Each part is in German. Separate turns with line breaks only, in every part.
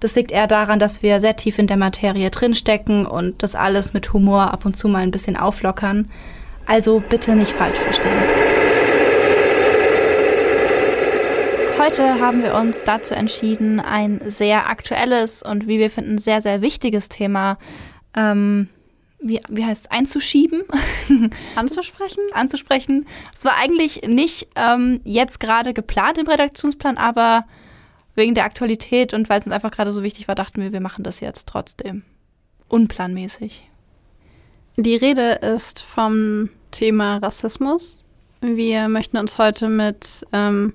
Das liegt eher daran, dass wir sehr tief in der Materie drinstecken und das alles mit Humor ab und zu mal ein bisschen auflockern. Also bitte nicht falsch verstehen. Heute haben wir uns dazu entschieden, ein sehr aktuelles und wie wir finden sehr, sehr wichtiges Thema ähm, wie, wie heißt es, einzuschieben,
anzusprechen.
anzusprechen. Es war eigentlich nicht ähm, jetzt gerade geplant im Redaktionsplan, aber wegen der Aktualität und weil es uns einfach gerade so wichtig war, dachten wir, wir machen das jetzt trotzdem. Unplanmäßig.
Die Rede ist vom Thema Rassismus. Wir möchten uns heute mit, ähm,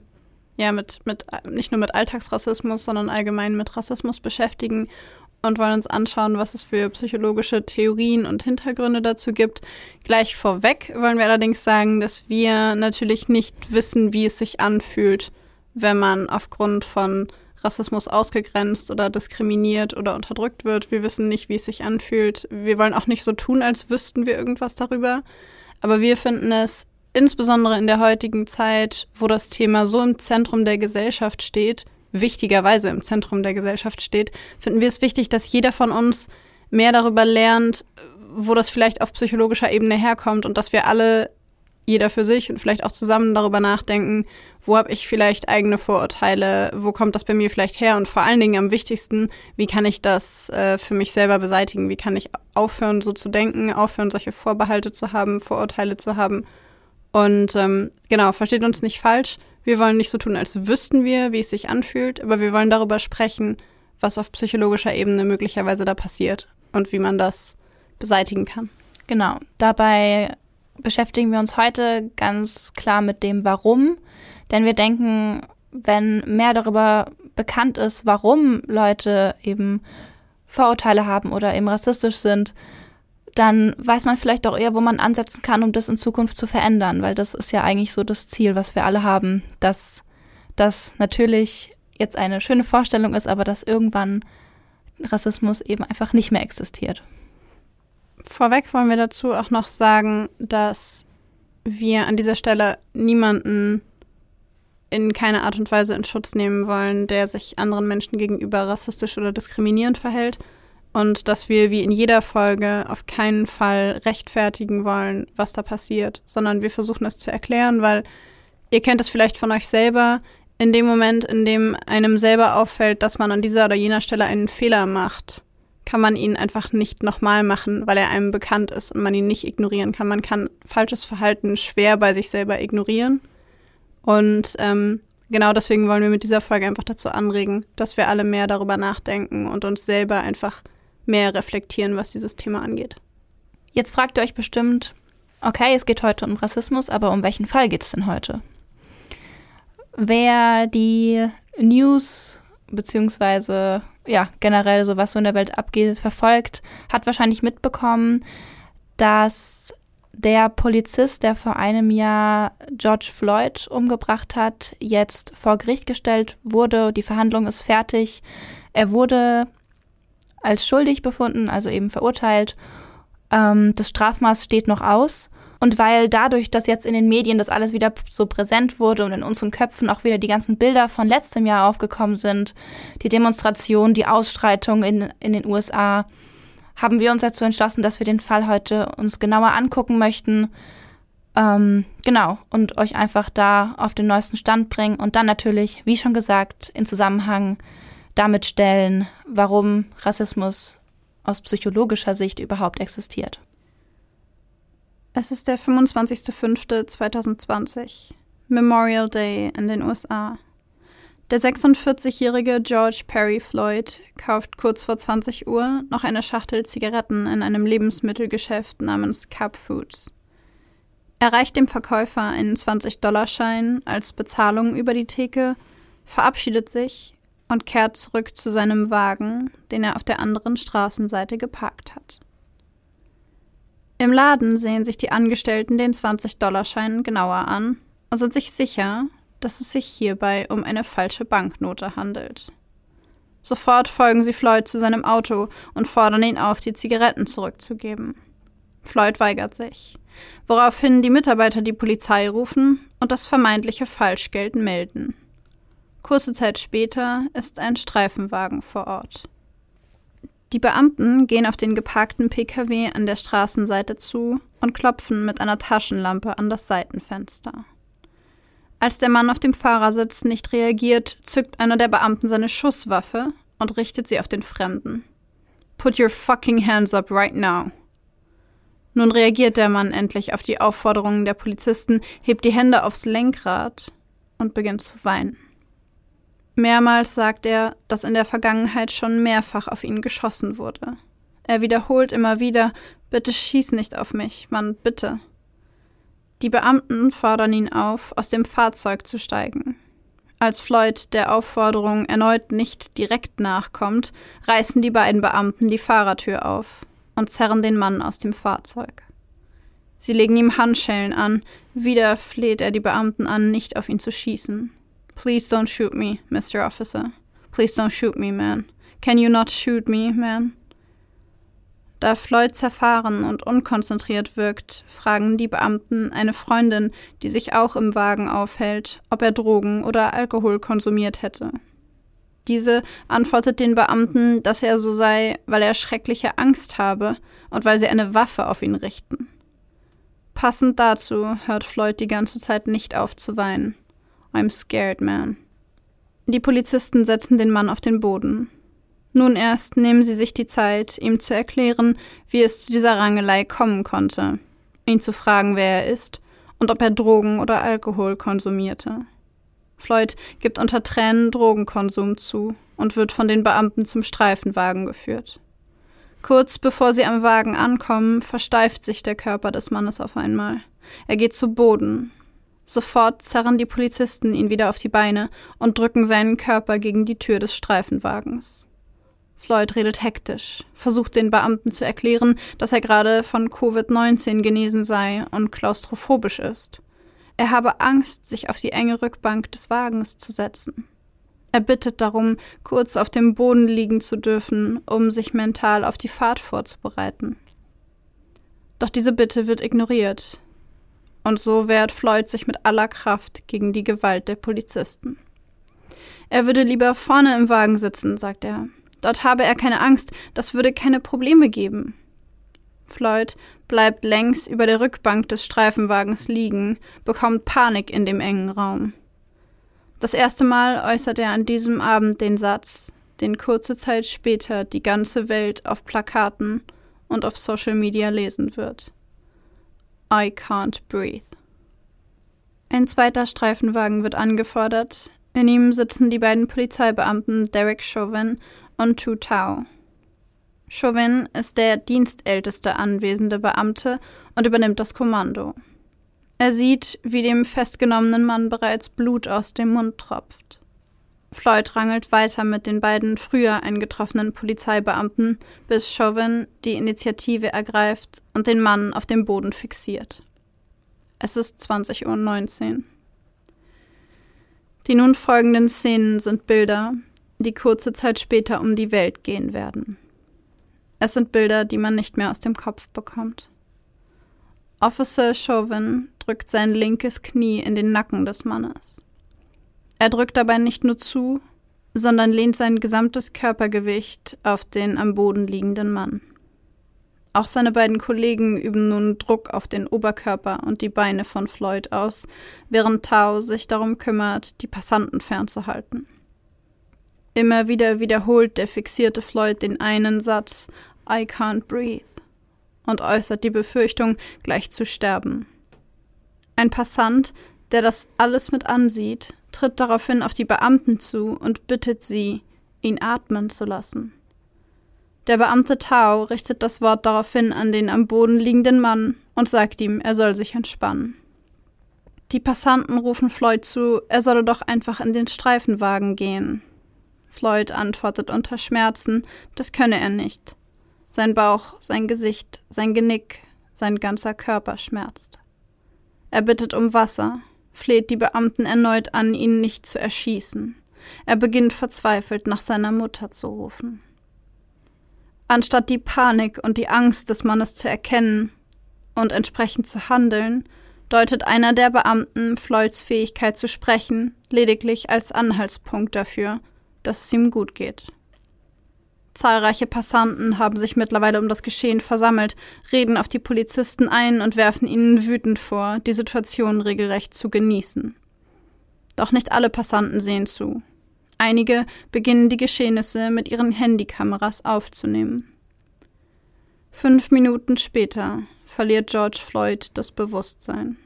ja, mit, mit, nicht nur mit Alltagsrassismus, sondern allgemein mit Rassismus beschäftigen und wollen uns anschauen, was es für psychologische Theorien und Hintergründe dazu gibt. Gleich vorweg wollen wir allerdings sagen, dass wir natürlich nicht wissen, wie es sich anfühlt, wenn man aufgrund von Rassismus ausgegrenzt oder diskriminiert oder unterdrückt wird. Wir wissen nicht, wie es sich anfühlt. Wir wollen auch nicht so tun, als wüssten wir irgendwas darüber. Aber wir finden es insbesondere in der heutigen Zeit, wo das Thema so im Zentrum der Gesellschaft steht, wichtigerweise im Zentrum der Gesellschaft steht, finden wir es wichtig, dass jeder von uns mehr darüber lernt, wo das vielleicht auf psychologischer Ebene herkommt und dass wir alle, jeder für sich und vielleicht auch zusammen darüber nachdenken, wo habe ich vielleicht eigene Vorurteile, wo kommt das bei mir vielleicht her und vor allen Dingen am wichtigsten, wie kann ich das äh, für mich selber beseitigen, wie kann ich aufhören, so zu denken, aufhören, solche Vorbehalte zu haben, Vorurteile zu haben. Und ähm, genau, versteht uns nicht falsch, wir wollen nicht so tun, als wüssten wir, wie es sich anfühlt, aber wir wollen darüber sprechen, was auf psychologischer Ebene möglicherweise da passiert und wie man das beseitigen kann.
Genau. Dabei beschäftigen wir uns heute ganz klar mit dem Warum, denn wir denken, wenn mehr darüber bekannt ist, warum Leute eben Vorurteile haben oder eben rassistisch sind, dann weiß man vielleicht auch eher, wo man ansetzen kann, um das in Zukunft zu verändern, weil das ist ja eigentlich so das Ziel, was wir alle haben, dass das natürlich jetzt eine schöne Vorstellung ist, aber dass irgendwann Rassismus eben einfach nicht mehr existiert.
Vorweg wollen wir dazu auch noch sagen, dass wir an dieser Stelle niemanden in keiner Art und Weise in Schutz nehmen wollen, der sich anderen Menschen gegenüber rassistisch oder diskriminierend verhält, und dass wir wie in jeder Folge auf keinen Fall rechtfertigen wollen, was da passiert, sondern wir versuchen es zu erklären, weil ihr kennt es vielleicht von euch selber, in dem Moment, in dem einem selber auffällt, dass man an dieser oder jener Stelle einen Fehler macht, kann man ihn einfach nicht nochmal machen, weil er einem bekannt ist und man ihn nicht ignorieren kann. Man kann falsches Verhalten schwer bei sich selber ignorieren. Und ähm, genau deswegen wollen wir mit dieser Folge einfach dazu anregen, dass wir alle mehr darüber nachdenken und uns selber einfach mehr reflektieren, was dieses Thema angeht.
Jetzt fragt ihr euch bestimmt, okay, es geht heute um Rassismus, aber um welchen Fall geht es denn heute? Wer die News beziehungsweise ja generell so was so in der Welt abgeht verfolgt, hat wahrscheinlich mitbekommen, dass der Polizist, der vor einem Jahr George Floyd umgebracht hat, jetzt vor Gericht gestellt wurde. Die Verhandlung ist fertig. Er wurde als schuldig befunden, also eben verurteilt. Ähm, das Strafmaß steht noch aus. Und weil dadurch, dass jetzt in den Medien das alles wieder so präsent wurde und in unseren Köpfen auch wieder die ganzen Bilder von letztem Jahr aufgekommen sind, die Demonstration, die Ausschreitung in, in den USA, haben wir uns dazu entschlossen, dass wir den Fall heute uns genauer angucken möchten. Ähm, genau, und euch einfach da auf den neuesten Stand bringen und dann natürlich, wie schon gesagt, in Zusammenhang damit stellen, warum Rassismus aus psychologischer Sicht überhaupt existiert.
Es ist der 25.05.2020, Memorial Day in den USA. Der 46-jährige George Perry Floyd kauft kurz vor 20 Uhr noch eine Schachtel Zigaretten in einem Lebensmittelgeschäft namens Cup Foods. Er reicht dem Verkäufer einen 20-Dollar-Schein als Bezahlung über die Theke, verabschiedet sich und kehrt zurück zu seinem Wagen, den er auf der anderen Straßenseite geparkt hat. Im Laden sehen sich die Angestellten den 20-Dollar-Schein genauer an und sind sich sicher, dass es sich hierbei um eine falsche Banknote handelt. Sofort folgen sie Floyd zu seinem Auto und fordern ihn auf, die Zigaretten zurückzugeben. Floyd weigert sich, woraufhin die Mitarbeiter die Polizei rufen und das vermeintliche Falschgeld melden. Kurze Zeit später ist ein Streifenwagen vor Ort. Die Beamten gehen auf den geparkten Pkw an der Straßenseite zu und klopfen mit einer Taschenlampe an das Seitenfenster. Als der Mann auf dem Fahrersitz nicht reagiert, zückt einer der Beamten seine Schusswaffe und richtet sie auf den Fremden. Put your fucking hands up right now. Nun reagiert der Mann endlich auf die Aufforderungen der Polizisten, hebt die Hände aufs Lenkrad und beginnt zu weinen. Mehrmals sagt er, dass in der Vergangenheit schon mehrfach auf ihn geschossen wurde. Er wiederholt immer wieder, bitte schieß nicht auf mich, Mann, bitte. Die Beamten fordern ihn auf, aus dem Fahrzeug zu steigen. Als Floyd der Aufforderung erneut nicht direkt nachkommt, reißen die beiden Beamten die Fahrertür auf und zerren den Mann aus dem Fahrzeug. Sie legen ihm Handschellen an, wieder fleht er die Beamten an, nicht auf ihn zu schießen. Please don't shoot me, Mr. Officer. Please don't shoot me, man. Can you not shoot me, man? Da Floyd zerfahren und unkonzentriert wirkt, fragen die Beamten eine Freundin, die sich auch im Wagen aufhält, ob er Drogen oder Alkohol konsumiert hätte. Diese antwortet den Beamten, dass er so sei, weil er schreckliche Angst habe und weil sie eine Waffe auf ihn richten. Passend dazu hört Floyd die ganze Zeit nicht auf zu weinen. I'm scared, man. Die Polizisten setzen den Mann auf den Boden. Nun erst nehmen sie sich die Zeit, ihm zu erklären, wie es zu dieser Rangelei kommen konnte, ihn zu fragen, wer er ist und ob er Drogen oder Alkohol konsumierte. Floyd gibt unter Tränen Drogenkonsum zu und wird von den Beamten zum Streifenwagen geführt. Kurz bevor sie am Wagen ankommen, versteift sich der Körper des Mannes auf einmal. Er geht zu Boden. Sofort zerren die Polizisten ihn wieder auf die Beine und drücken seinen Körper gegen die Tür des Streifenwagens. Floyd redet hektisch, versucht den Beamten zu erklären, dass er gerade von Covid-19 genesen sei und klaustrophobisch ist. Er habe Angst, sich auf die enge Rückbank des Wagens zu setzen. Er bittet darum, kurz auf dem Boden liegen zu dürfen, um sich mental auf die Fahrt vorzubereiten. Doch diese Bitte wird ignoriert. Und so wehrt Floyd sich mit aller Kraft gegen die Gewalt der Polizisten. Er würde lieber vorne im Wagen sitzen, sagt er. Dort habe er keine Angst, das würde keine Probleme geben. Floyd bleibt längs über der Rückbank des Streifenwagens liegen, bekommt Panik in dem engen Raum. Das erste Mal äußert er an diesem Abend den Satz, den kurze Zeit später die ganze Welt auf Plakaten und auf Social Media lesen wird. I can't breathe. Ein zweiter Streifenwagen wird angefordert. In ihm sitzen die beiden Polizeibeamten Derek Chauvin und Tu Tao. Chauvin ist der dienstälteste anwesende Beamte und übernimmt das Kommando. Er sieht, wie dem festgenommenen Mann bereits Blut aus dem Mund tropft. Floyd rangelt weiter mit den beiden früher eingetroffenen Polizeibeamten, bis Chauvin die Initiative ergreift und den Mann auf dem Boden fixiert. Es ist 20.19 Uhr. Die nun folgenden Szenen sind Bilder, die kurze Zeit später um die Welt gehen werden. Es sind Bilder, die man nicht mehr aus dem Kopf bekommt. Officer Chauvin drückt sein linkes Knie in den Nacken des Mannes. Er drückt dabei nicht nur zu, sondern lehnt sein gesamtes Körpergewicht auf den am Boden liegenden Mann. Auch seine beiden Kollegen üben nun Druck auf den Oberkörper und die Beine von Floyd aus, während Tao sich darum kümmert, die Passanten fernzuhalten. Immer wieder wiederholt der fixierte Floyd den einen Satz I can't breathe und äußert die Befürchtung, gleich zu sterben. Ein Passant, der das alles mit ansieht, tritt daraufhin auf die Beamten zu und bittet sie, ihn atmen zu lassen. Der Beamte Tao richtet das Wort daraufhin an den am Boden liegenden Mann und sagt ihm, er soll sich entspannen. Die Passanten rufen Floyd zu, er solle doch einfach in den Streifenwagen gehen. Floyd antwortet unter Schmerzen, das könne er nicht. Sein Bauch, sein Gesicht, sein Genick, sein ganzer Körper schmerzt. Er bittet um Wasser, fleht die Beamten erneut an, ihn nicht zu erschießen. Er beginnt verzweifelt nach seiner Mutter zu rufen. Anstatt die Panik und die Angst des Mannes zu erkennen und entsprechend zu handeln, deutet einer der Beamten Floyds Fähigkeit zu sprechen lediglich als Anhaltspunkt dafür, dass es ihm gut geht. Zahlreiche Passanten haben sich mittlerweile um das Geschehen versammelt, reden auf die Polizisten ein und werfen ihnen wütend vor, die Situation regelrecht zu genießen. Doch nicht alle Passanten sehen zu. Einige beginnen die Geschehnisse mit ihren Handykameras aufzunehmen. Fünf Minuten später verliert George Floyd das Bewusstsein.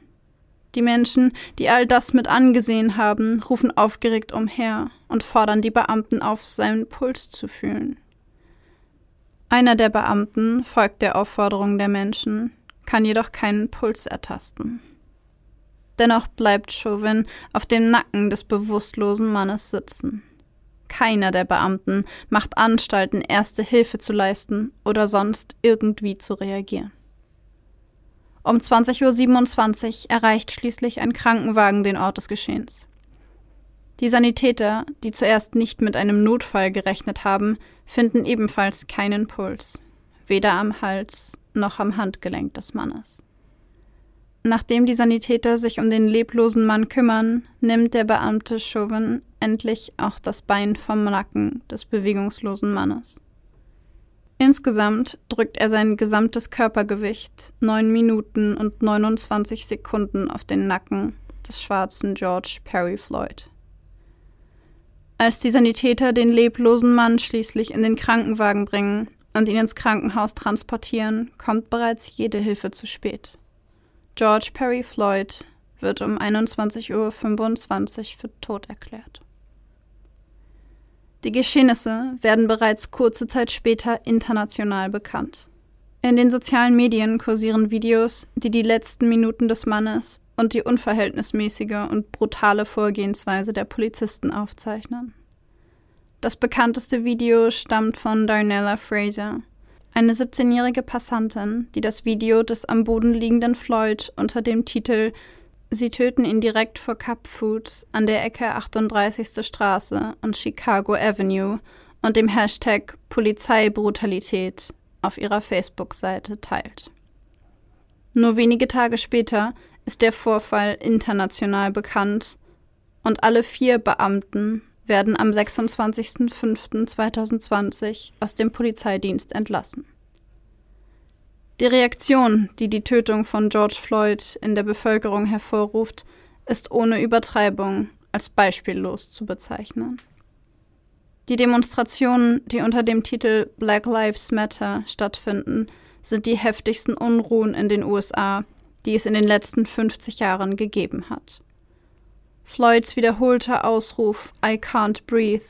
Die Menschen, die all das mit angesehen haben, rufen aufgeregt umher und fordern die Beamten auf, seinen Puls zu fühlen. Einer der Beamten folgt der Aufforderung der Menschen, kann jedoch keinen Puls ertasten. Dennoch bleibt Chauvin auf dem Nacken des bewusstlosen Mannes sitzen. Keiner der Beamten macht Anstalten, erste Hilfe zu leisten oder sonst irgendwie zu reagieren. Um 20.27 Uhr erreicht schließlich ein Krankenwagen den Ort des Geschehens. Die Sanitäter, die zuerst nicht mit einem Notfall gerechnet haben, finden ebenfalls keinen Puls, weder am Hals noch am Handgelenk des Mannes. Nachdem die Sanitäter sich um den leblosen Mann kümmern, nimmt der Beamte Chauvin endlich auch das Bein vom Nacken des bewegungslosen Mannes. Insgesamt drückt er sein gesamtes Körpergewicht neun Minuten und 29 Sekunden auf den Nacken des schwarzen George Perry Floyd. Als die Sanitäter den leblosen Mann schließlich in den Krankenwagen bringen und ihn ins Krankenhaus transportieren, kommt bereits jede Hilfe zu spät. George Perry Floyd wird um 21.25 Uhr für tot erklärt. Die Geschehnisse werden bereits kurze Zeit später international bekannt. In den sozialen Medien kursieren Videos, die die letzten Minuten des Mannes und die unverhältnismäßige und brutale Vorgehensweise der Polizisten aufzeichnen. Das bekannteste Video stammt von Darnella Fraser, eine 17-jährige Passantin, die das Video des am Boden liegenden Floyd unter dem Titel Sie töten ihn direkt vor Cup Foods an der Ecke 38. Straße und Chicago Avenue und dem Hashtag Polizeibrutalität auf ihrer Facebook-Seite teilt. Nur wenige Tage später ist der Vorfall international bekannt und alle vier Beamten werden am 26.05.2020 aus dem Polizeidienst entlassen. Die Reaktion, die die Tötung von George Floyd in der Bevölkerung hervorruft, ist ohne Übertreibung als beispiellos zu bezeichnen. Die Demonstrationen, die unter dem Titel Black Lives Matter stattfinden, sind die heftigsten Unruhen in den USA, die es in den letzten 50 Jahren gegeben hat. Floyds wiederholter Ausruf I can't breathe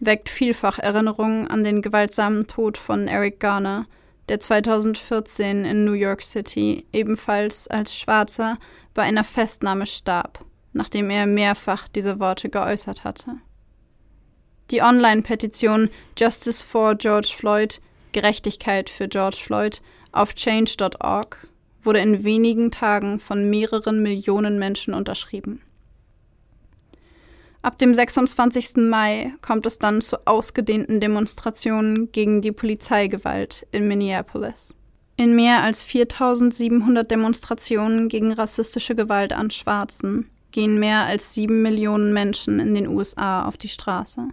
weckt vielfach Erinnerungen an den gewaltsamen Tod von Eric Garner, der 2014 in New York City ebenfalls als Schwarzer bei einer Festnahme starb, nachdem er mehrfach diese Worte geäußert hatte. Die Online-Petition Justice for George Floyd, Gerechtigkeit für George Floyd auf change.org wurde in wenigen Tagen von mehreren Millionen Menschen unterschrieben. Ab dem 26. Mai kommt es dann zu ausgedehnten Demonstrationen gegen die Polizeigewalt in Minneapolis. In mehr als 4700 Demonstrationen gegen rassistische Gewalt an Schwarzen gehen mehr als sieben Millionen Menschen in den USA auf die Straße.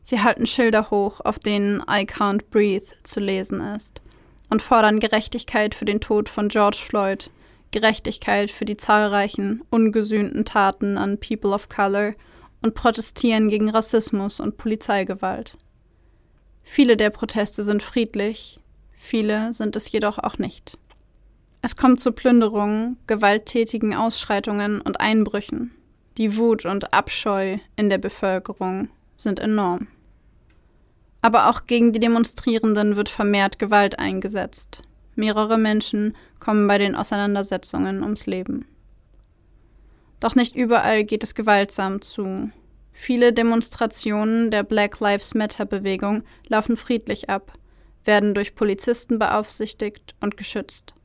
Sie halten Schilder hoch, auf denen I can't breathe zu lesen ist, und fordern Gerechtigkeit für den Tod von George Floyd, Gerechtigkeit für die zahlreichen ungesühnten Taten an People of Color und protestieren gegen Rassismus und Polizeigewalt. Viele der Proteste sind friedlich, viele sind es jedoch auch nicht. Es kommt zu Plünderungen, gewalttätigen Ausschreitungen und Einbrüchen. Die Wut und Abscheu in der Bevölkerung sind enorm. Aber auch gegen die Demonstrierenden wird vermehrt Gewalt eingesetzt. Mehrere Menschen kommen bei den Auseinandersetzungen ums Leben. Doch nicht überall geht es gewaltsam zu. Viele Demonstrationen der Black Lives Matter-Bewegung laufen friedlich ab, werden durch Polizisten beaufsichtigt und geschützt.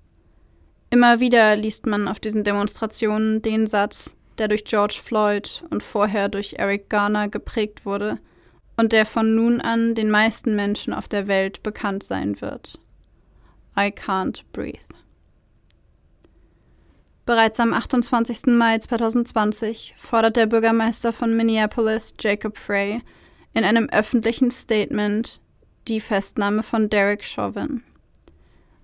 Immer wieder liest man auf diesen Demonstrationen den Satz, der durch George Floyd und vorher durch Eric Garner geprägt wurde und der von nun an den meisten Menschen auf der Welt bekannt sein wird. I can't breathe. Bereits am 28. Mai 2020 fordert der Bürgermeister von Minneapolis, Jacob Frey, in einem öffentlichen Statement die Festnahme von Derek Chauvin.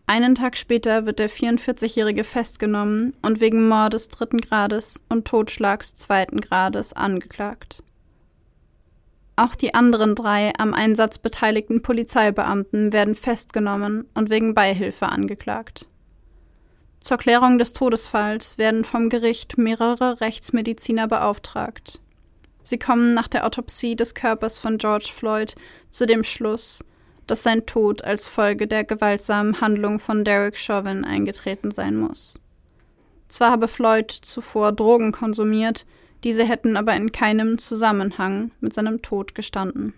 Einen Tag später wird der 44-Jährige festgenommen und wegen Mordes dritten Grades und Totschlags zweiten Grades angeklagt. Auch die anderen drei am Einsatz beteiligten Polizeibeamten werden festgenommen und wegen Beihilfe angeklagt. Zur Klärung des Todesfalls werden vom Gericht mehrere Rechtsmediziner beauftragt. Sie kommen nach der Autopsie des Körpers von George Floyd zu dem Schluss, dass sein Tod als Folge der gewaltsamen Handlung von Derek Chauvin eingetreten sein muss. Zwar habe Floyd zuvor Drogen konsumiert, diese hätten aber in keinem Zusammenhang mit seinem Tod gestanden.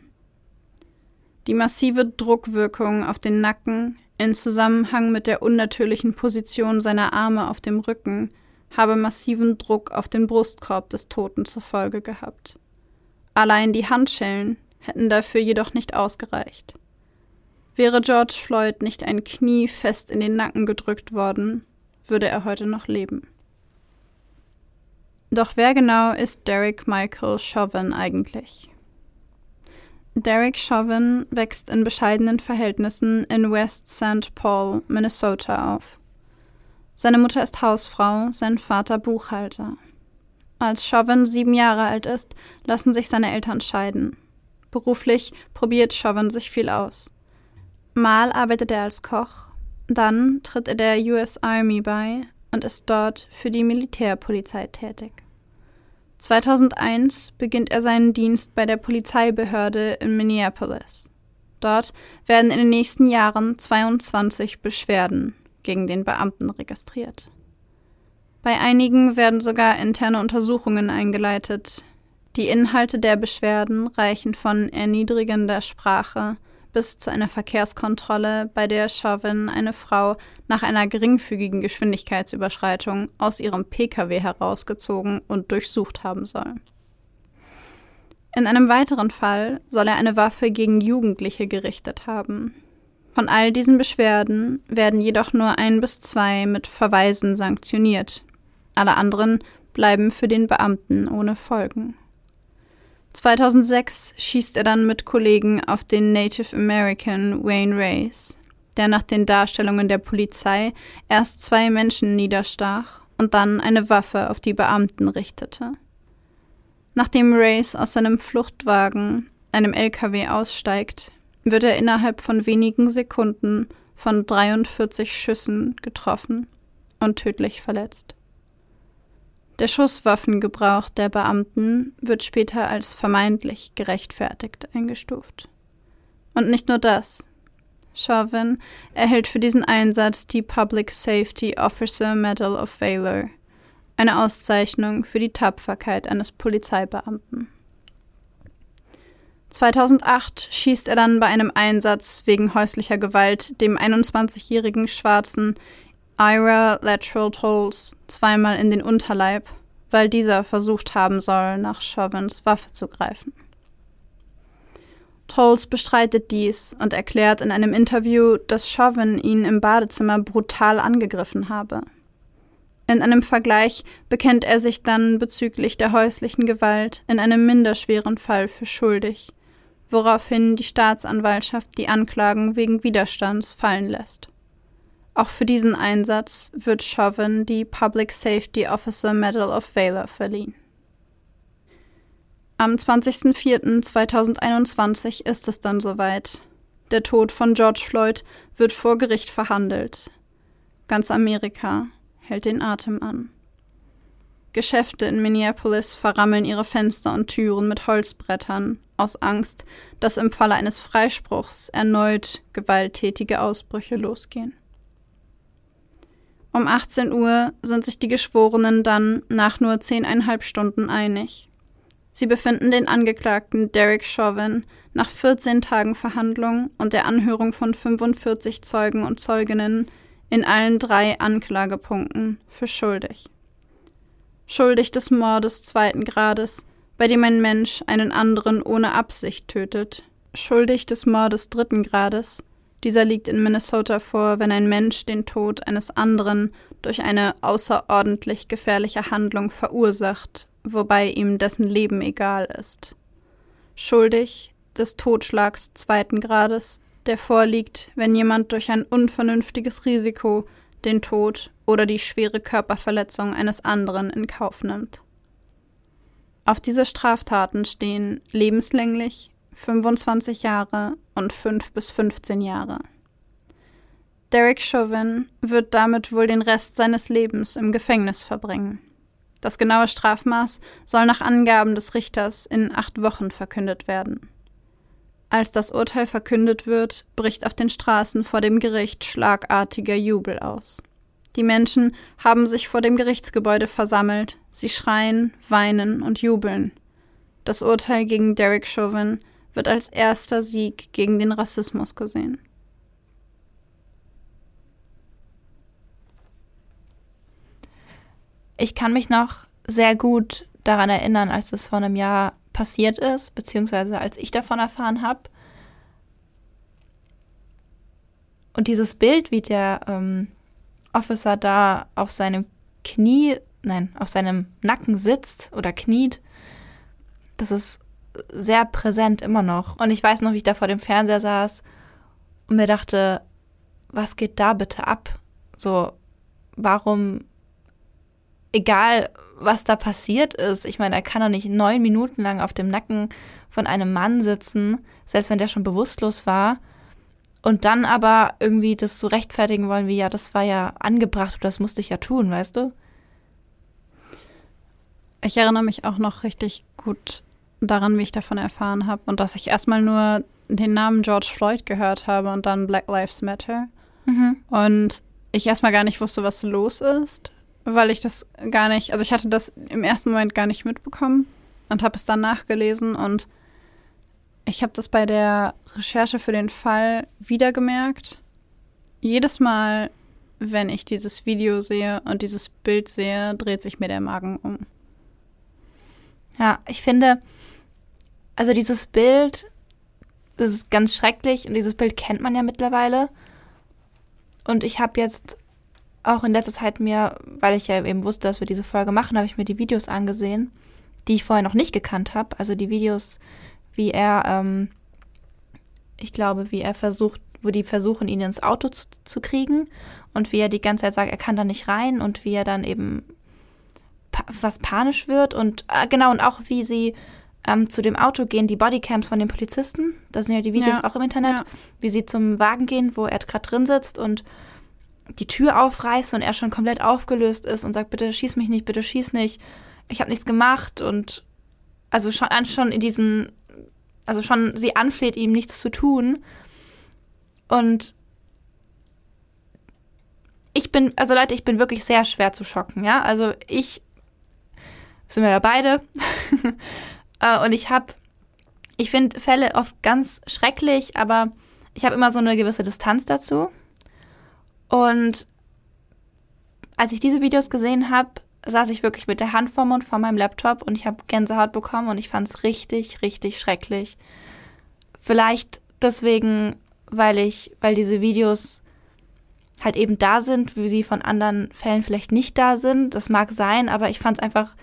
Die massive Druckwirkung auf den Nacken, in Zusammenhang mit der unnatürlichen Position seiner Arme auf dem Rücken habe massiven Druck auf den Brustkorb des Toten zur Folge gehabt. Allein die Handschellen hätten dafür jedoch nicht ausgereicht. Wäre George Floyd nicht ein Knie fest in den Nacken gedrückt worden, würde er heute noch leben. Doch wer genau ist Derek Michael Chauvin eigentlich? Derek Chauvin wächst in bescheidenen Verhältnissen in West St. Paul, Minnesota auf. Seine Mutter ist Hausfrau, sein Vater Buchhalter. Als Chauvin sieben Jahre alt ist, lassen sich seine Eltern scheiden. Beruflich probiert Chauvin sich viel aus. Mal arbeitet er als Koch, dann tritt er der US Army bei und ist dort für die Militärpolizei tätig. 2001 beginnt er seinen Dienst bei der Polizeibehörde in Minneapolis. Dort werden in den nächsten Jahren 22 Beschwerden gegen den Beamten registriert. Bei einigen werden sogar interne Untersuchungen eingeleitet. Die Inhalte der Beschwerden reichen von erniedrigender Sprache bis zu einer Verkehrskontrolle, bei der Chauvin eine Frau nach einer geringfügigen Geschwindigkeitsüberschreitung aus ihrem Pkw herausgezogen und durchsucht haben soll. In einem weiteren Fall soll er eine Waffe gegen Jugendliche gerichtet haben. Von all diesen Beschwerden werden jedoch nur ein bis zwei mit Verweisen sanktioniert. Alle anderen bleiben für den Beamten ohne Folgen. 2006 schießt er dann mit Kollegen auf den Native American Wayne Race, der nach den Darstellungen der Polizei erst zwei Menschen niederstach und dann eine Waffe auf die Beamten richtete. Nachdem Race aus seinem Fluchtwagen, einem LKW, aussteigt, wird er innerhalb von wenigen Sekunden von 43 Schüssen getroffen und tödlich verletzt. Der Schusswaffengebrauch der Beamten wird später als vermeintlich gerechtfertigt eingestuft. Und nicht nur das. Chauvin erhält für diesen Einsatz die Public Safety Officer Medal of Valor, eine Auszeichnung für die Tapferkeit eines Polizeibeamten. 2008 schießt er dann bei einem Einsatz wegen häuslicher Gewalt dem 21-jährigen Schwarzen Ira Lateral Tolls zweimal in den Unterleib, weil dieser versucht haben soll, nach Chauvins Waffe zu greifen. Tolls bestreitet dies und erklärt in einem Interview, dass Chauvin ihn im Badezimmer brutal angegriffen habe. In einem Vergleich bekennt er sich dann bezüglich der häuslichen Gewalt in einem minderschweren Fall für schuldig, woraufhin die Staatsanwaltschaft die Anklagen wegen Widerstands fallen lässt. Auch für diesen Einsatz wird Chauvin die Public Safety Officer Medal of Valor verliehen. Am 20.04.2021 ist es dann soweit. der Tod von George Floyd, wird vor Gericht verhandelt. Ganz Amerika hält den Atem an. Geschäfte in Minneapolis verrammeln ihre Fenster und Türen mit Holzbrettern, aus Angst, dass im Falle eines Freispruchs erneut gewalttätige Ausbrüche losgehen. Um 18 Uhr sind sich die Geschworenen dann nach nur zehneinhalb Stunden einig. Sie befinden den Angeklagten Derek Chauvin nach 14 Tagen Verhandlung und der Anhörung von 45 Zeugen und Zeuginnen in allen drei Anklagepunkten für schuldig. Schuldig des Mordes zweiten Grades, bei dem ein Mensch einen anderen ohne Absicht tötet. Schuldig des Mordes dritten Grades, dieser liegt in Minnesota vor, wenn ein Mensch den Tod eines anderen durch eine außerordentlich gefährliche Handlung verursacht, wobei ihm dessen Leben egal ist. Schuldig des Totschlags zweiten Grades, der vorliegt, wenn jemand durch ein unvernünftiges Risiko den Tod oder die schwere Körperverletzung eines anderen in Kauf nimmt. Auf diese Straftaten stehen lebenslänglich 25 Jahre und 5 bis 15 Jahre. Derek Chauvin wird damit wohl den Rest seines Lebens im Gefängnis verbringen. Das genaue Strafmaß soll nach Angaben des Richters in acht Wochen verkündet werden. Als das Urteil verkündet wird, bricht auf den Straßen vor dem Gericht schlagartiger Jubel aus. Die Menschen haben sich vor dem Gerichtsgebäude versammelt, sie schreien, weinen und jubeln. Das Urteil gegen Derek Chauvin wird als erster Sieg gegen den Rassismus gesehen.
Ich kann mich noch sehr gut daran erinnern, als es vor einem Jahr passiert ist, beziehungsweise als ich davon erfahren habe. Und dieses Bild, wie der ähm, Officer da auf seinem Knie, nein, auf seinem Nacken sitzt oder kniet, das ist sehr präsent immer noch. Und ich weiß noch, wie ich da vor dem Fernseher saß und mir dachte, was geht da bitte ab? So, warum, egal was da passiert ist, ich meine, er kann doch nicht neun Minuten lang auf dem Nacken von einem Mann sitzen, selbst wenn der schon bewusstlos war. Und dann aber irgendwie das so rechtfertigen wollen, wie ja, das war ja angebracht und das musste ich ja tun, weißt du?
Ich erinnere mich auch noch richtig gut daran, wie ich davon erfahren habe und dass ich erstmal nur den Namen George Floyd gehört habe und dann Black Lives Matter. Mhm. Und ich erstmal gar nicht wusste, was los ist, weil ich das gar nicht, also ich hatte das im ersten Moment gar nicht mitbekommen und habe es dann nachgelesen und ich habe das bei der Recherche für den Fall wieder gemerkt. Jedes Mal, wenn ich dieses Video sehe und dieses Bild sehe, dreht sich mir der Magen um.
Ja, ich finde, also dieses Bild, das ist ganz schrecklich und dieses Bild kennt man ja mittlerweile. Und ich habe jetzt auch in letzter Zeit mir, weil ich ja eben wusste, dass wir diese Folge machen, habe ich mir die Videos angesehen, die ich vorher noch nicht gekannt habe. Also die Videos, wie er, ähm, ich glaube, wie er versucht, wo die versuchen, ihn ins Auto zu, zu kriegen und wie er die ganze Zeit sagt, er kann da nicht rein und wie er dann eben pa was panisch wird und äh, genau und auch wie sie ähm, zu dem Auto gehen die Bodycams von den Polizisten. Da sind ja die Videos ja. auch im Internet, ja. wie sie zum Wagen gehen, wo er gerade drin sitzt und die Tür aufreißt und er schon komplett aufgelöst ist und sagt, bitte schieß mich nicht, bitte schieß nicht. Ich habe nichts gemacht und also schon, schon in diesen, also schon sie anfleht, ihm nichts zu tun. Und ich bin, also Leute, ich bin wirklich sehr schwer zu schocken, ja. Also ich, sind wir ja beide, Äh, und ich habe, ich finde Fälle oft ganz schrecklich, aber ich habe immer so eine gewisse Distanz dazu. Und als ich diese Videos gesehen habe, saß ich wirklich mit der Hand vor Mund vor meinem Laptop und ich habe Gänsehaut bekommen und ich fand es richtig, richtig schrecklich. Vielleicht deswegen, weil ich, weil diese Videos halt eben da sind, wie sie von anderen Fällen vielleicht nicht da sind. Das mag sein, aber ich fand es einfach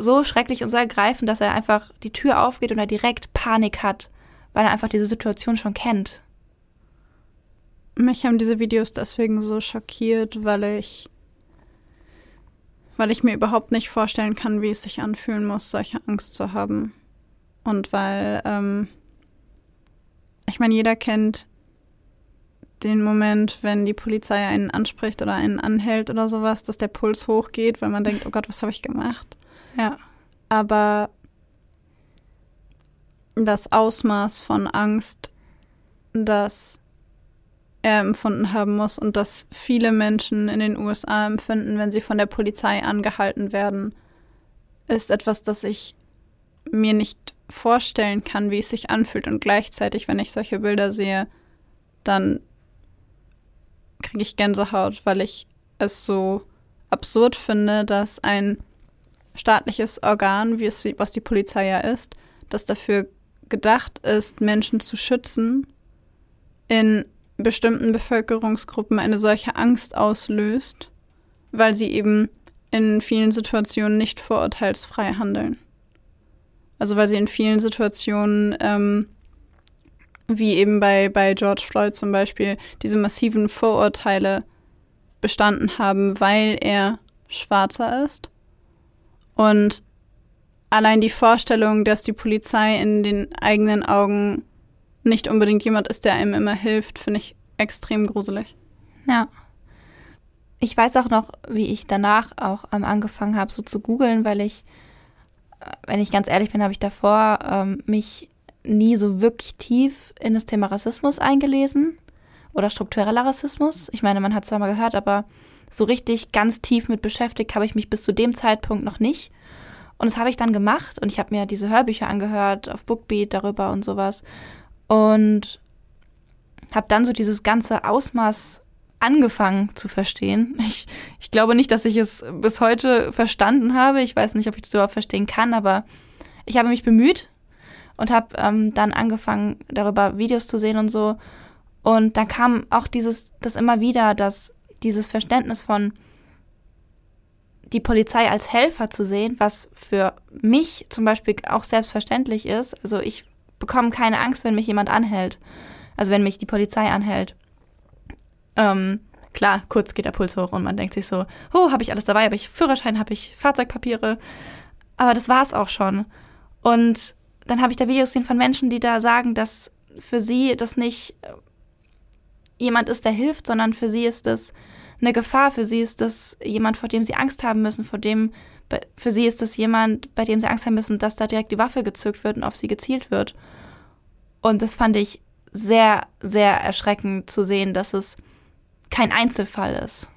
so schrecklich und so ergreifend, dass er einfach die Tür aufgeht und er direkt Panik hat, weil er einfach diese Situation schon kennt.
Mich haben diese Videos deswegen so schockiert, weil ich weil ich mir überhaupt nicht vorstellen kann, wie es sich anfühlen muss, solche Angst zu haben. Und weil, ähm, ich meine, jeder kennt den Moment, wenn die Polizei einen anspricht oder einen anhält oder sowas, dass der Puls hochgeht, weil man denkt, oh Gott, was habe ich gemacht?
Ja.
Aber das Ausmaß von Angst, das er empfunden haben muss und das viele Menschen in den USA empfinden, wenn sie von der Polizei angehalten werden, ist etwas, das ich mir nicht vorstellen kann, wie es sich anfühlt. Und gleichzeitig, wenn ich solche Bilder sehe, dann kriege ich Gänsehaut, weil ich es so absurd finde, dass ein staatliches Organ, wie es, was die Polizei ja ist, das dafür gedacht ist, Menschen zu schützen, in bestimmten Bevölkerungsgruppen eine solche Angst auslöst, weil sie eben in vielen Situationen nicht vorurteilsfrei handeln. Also weil sie in vielen Situationen, ähm, wie eben bei, bei George Floyd zum Beispiel, diese massiven Vorurteile bestanden haben, weil er schwarzer ist. Und allein die Vorstellung, dass die Polizei in den eigenen Augen nicht unbedingt jemand ist, der einem immer hilft, finde ich extrem gruselig.
Ja. Ich weiß auch noch, wie ich danach auch ähm, angefangen habe, so zu googeln, weil ich, äh, wenn ich ganz ehrlich bin, habe ich davor ähm, mich nie so wirklich tief in das Thema Rassismus eingelesen oder struktureller Rassismus. Ich meine, man hat es zwar mal gehört, aber so richtig ganz tief mit beschäftigt habe ich mich bis zu dem Zeitpunkt noch nicht. Und das habe ich dann gemacht und ich habe mir diese Hörbücher angehört auf Bookbeat darüber und sowas. Und habe dann so dieses ganze Ausmaß angefangen zu verstehen. Ich, ich glaube nicht, dass ich es bis heute verstanden habe. Ich weiß nicht, ob ich das überhaupt verstehen kann, aber ich habe mich bemüht und habe ähm, dann angefangen, darüber Videos zu sehen und so. Und dann kam auch dieses, das immer wieder, dass dieses Verständnis von die Polizei als Helfer zu sehen, was für mich zum Beispiel auch selbstverständlich ist. Also ich bekomme keine Angst, wenn mich jemand anhält. Also wenn mich die Polizei anhält. Ähm, klar, kurz geht der Puls hoch und man denkt sich so, oh, habe ich alles dabei, habe ich Führerschein, habe ich Fahrzeugpapiere. Aber das war es auch schon. Und dann habe ich da Videos gesehen von Menschen, die da sagen, dass für sie das nicht jemand ist, der hilft, sondern für sie ist das eine Gefahr. Für sie ist das jemand, vor dem sie Angst haben müssen, vor dem für sie ist das jemand, bei dem sie Angst haben müssen, dass da direkt die Waffe gezückt wird und auf sie gezielt wird. Und das fand ich sehr, sehr erschreckend zu sehen, dass es kein Einzelfall ist.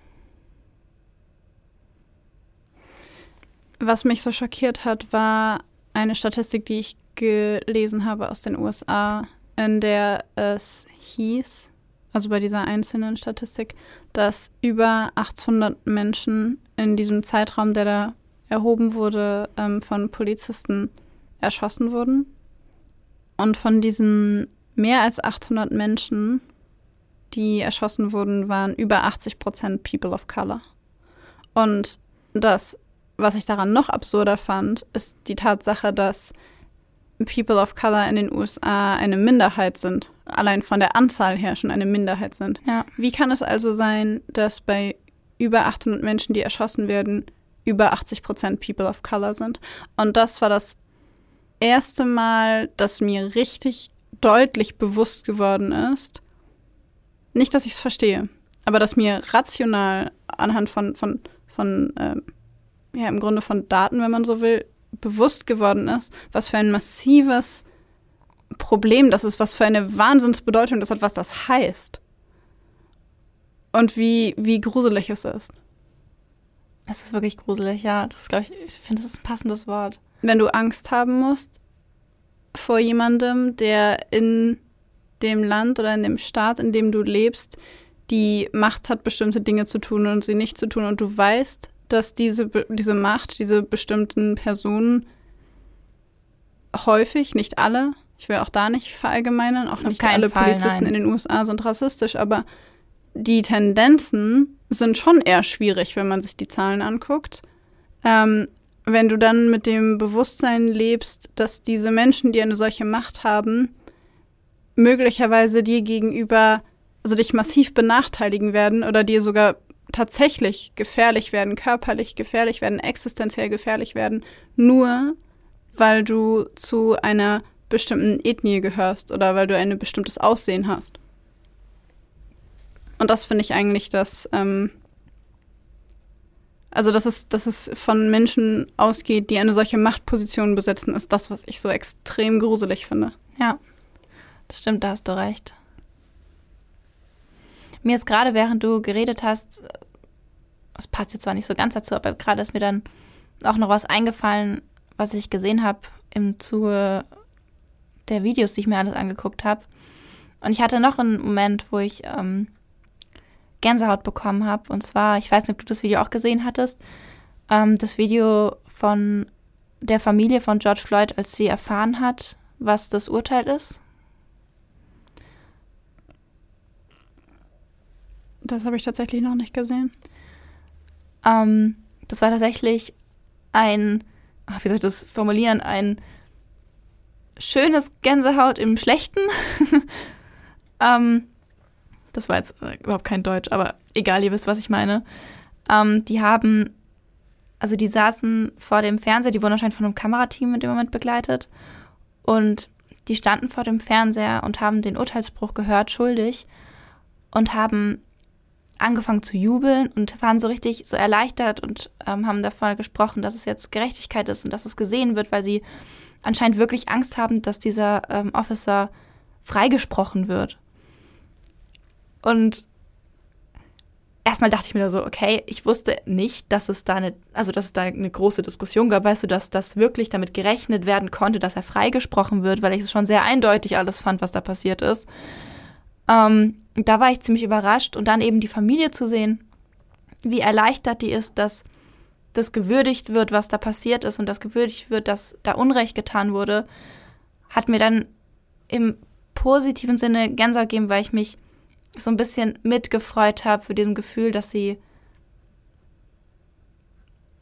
Was mich so schockiert hat, war eine Statistik, die ich gelesen habe aus den USA, in der es hieß, also bei dieser einzelnen Statistik, dass über 800 Menschen in diesem Zeitraum, der da erhoben wurde, ähm, von Polizisten erschossen wurden. Und von diesen mehr als 800 Menschen, die erschossen wurden, waren über 80 Prozent People of Color. Und das, was ich daran noch absurder fand, ist die Tatsache, dass People of Color in den USA eine Minderheit sind. Allein von der Anzahl her schon eine Minderheit sind.
Ja.
Wie kann es also sein, dass bei über 800 Menschen, die erschossen werden, über 80 Prozent People of Color sind? Und das war das erste Mal, dass mir richtig deutlich bewusst geworden ist, nicht, dass ich es verstehe, aber dass mir rational anhand von, von, von äh, ja, im Grunde von Daten, wenn man so will, bewusst geworden ist, was für ein massives Problem das ist, was für eine Wahnsinnsbedeutung das hat, was das heißt. Und wie, wie gruselig es ist.
Es ist wirklich gruselig, ja. Das glaube ich, ich finde, das ist ein passendes Wort.
Wenn du Angst haben musst, vor jemandem, der in dem Land oder in dem Staat, in dem du lebst, die Macht hat, bestimmte Dinge zu tun und sie nicht zu tun. Und du weißt, dass diese, diese Macht, diese bestimmten Personen häufig, nicht alle, ich will auch da nicht verallgemeinern, auch nicht alle Fall, Polizisten nein. in den USA sind rassistisch, aber die Tendenzen sind schon eher schwierig, wenn man sich die Zahlen anguckt. Ähm, wenn du dann mit dem Bewusstsein lebst, dass diese Menschen, die eine solche Macht haben, möglicherweise dir gegenüber, also dich massiv benachteiligen werden oder dir sogar tatsächlich gefährlich werden, körperlich gefährlich werden, existenziell gefährlich werden, nur weil du zu einer bestimmten Ethnie gehörst oder weil du ein bestimmtes Aussehen hast. Und das finde ich eigentlich das, ähm, also dass es, dass es von Menschen ausgeht, die eine solche Machtposition besetzen, ist das, was ich so extrem gruselig finde.
Ja, das stimmt, da hast du recht. Mir ist gerade, während du geredet hast, das passt jetzt zwar nicht so ganz dazu, aber gerade ist mir dann auch noch was eingefallen, was ich gesehen habe im Zuge der Videos, die ich mir alles angeguckt habe. Und ich hatte noch einen Moment, wo ich ähm, Gänsehaut bekommen habe. Und zwar, ich weiß nicht, ob du das Video auch gesehen hattest, ähm, das Video von der Familie von George Floyd, als sie erfahren hat, was das Urteil ist.
Das habe ich tatsächlich noch nicht gesehen.
Ähm, das war tatsächlich ein, ach, wie soll ich das formulieren, ein schönes Gänsehaut im Schlechten. ähm, das war jetzt äh, überhaupt kein Deutsch, aber egal, ihr wisst, was ich meine. Ähm, die haben, also die saßen vor dem Fernseher, die wurden wahrscheinlich von einem Kamerateam in dem Moment begleitet. Und die standen vor dem Fernseher und haben den Urteilsspruch gehört, schuldig, und haben angefangen zu jubeln und waren so richtig so erleichtert und ähm, haben davon gesprochen, dass es jetzt Gerechtigkeit ist und dass es gesehen wird, weil sie anscheinend wirklich Angst haben, dass dieser ähm, Officer freigesprochen wird. Und erstmal dachte ich mir da so, okay, ich wusste nicht, dass es da eine, also dass es da eine große Diskussion gab, weißt du, dass das wirklich damit gerechnet werden konnte, dass er freigesprochen wird, weil ich es schon sehr eindeutig alles fand, was da passiert ist. Ähm, da war ich ziemlich überrascht und dann eben die Familie zu sehen, wie erleichtert die ist, dass das gewürdigt wird, was da passiert ist und dass gewürdigt wird, dass da Unrecht getan wurde, hat mir dann im positiven Sinne Gänsehaut gegeben, weil ich mich so ein bisschen mitgefreut habe für diesem Gefühl, dass sie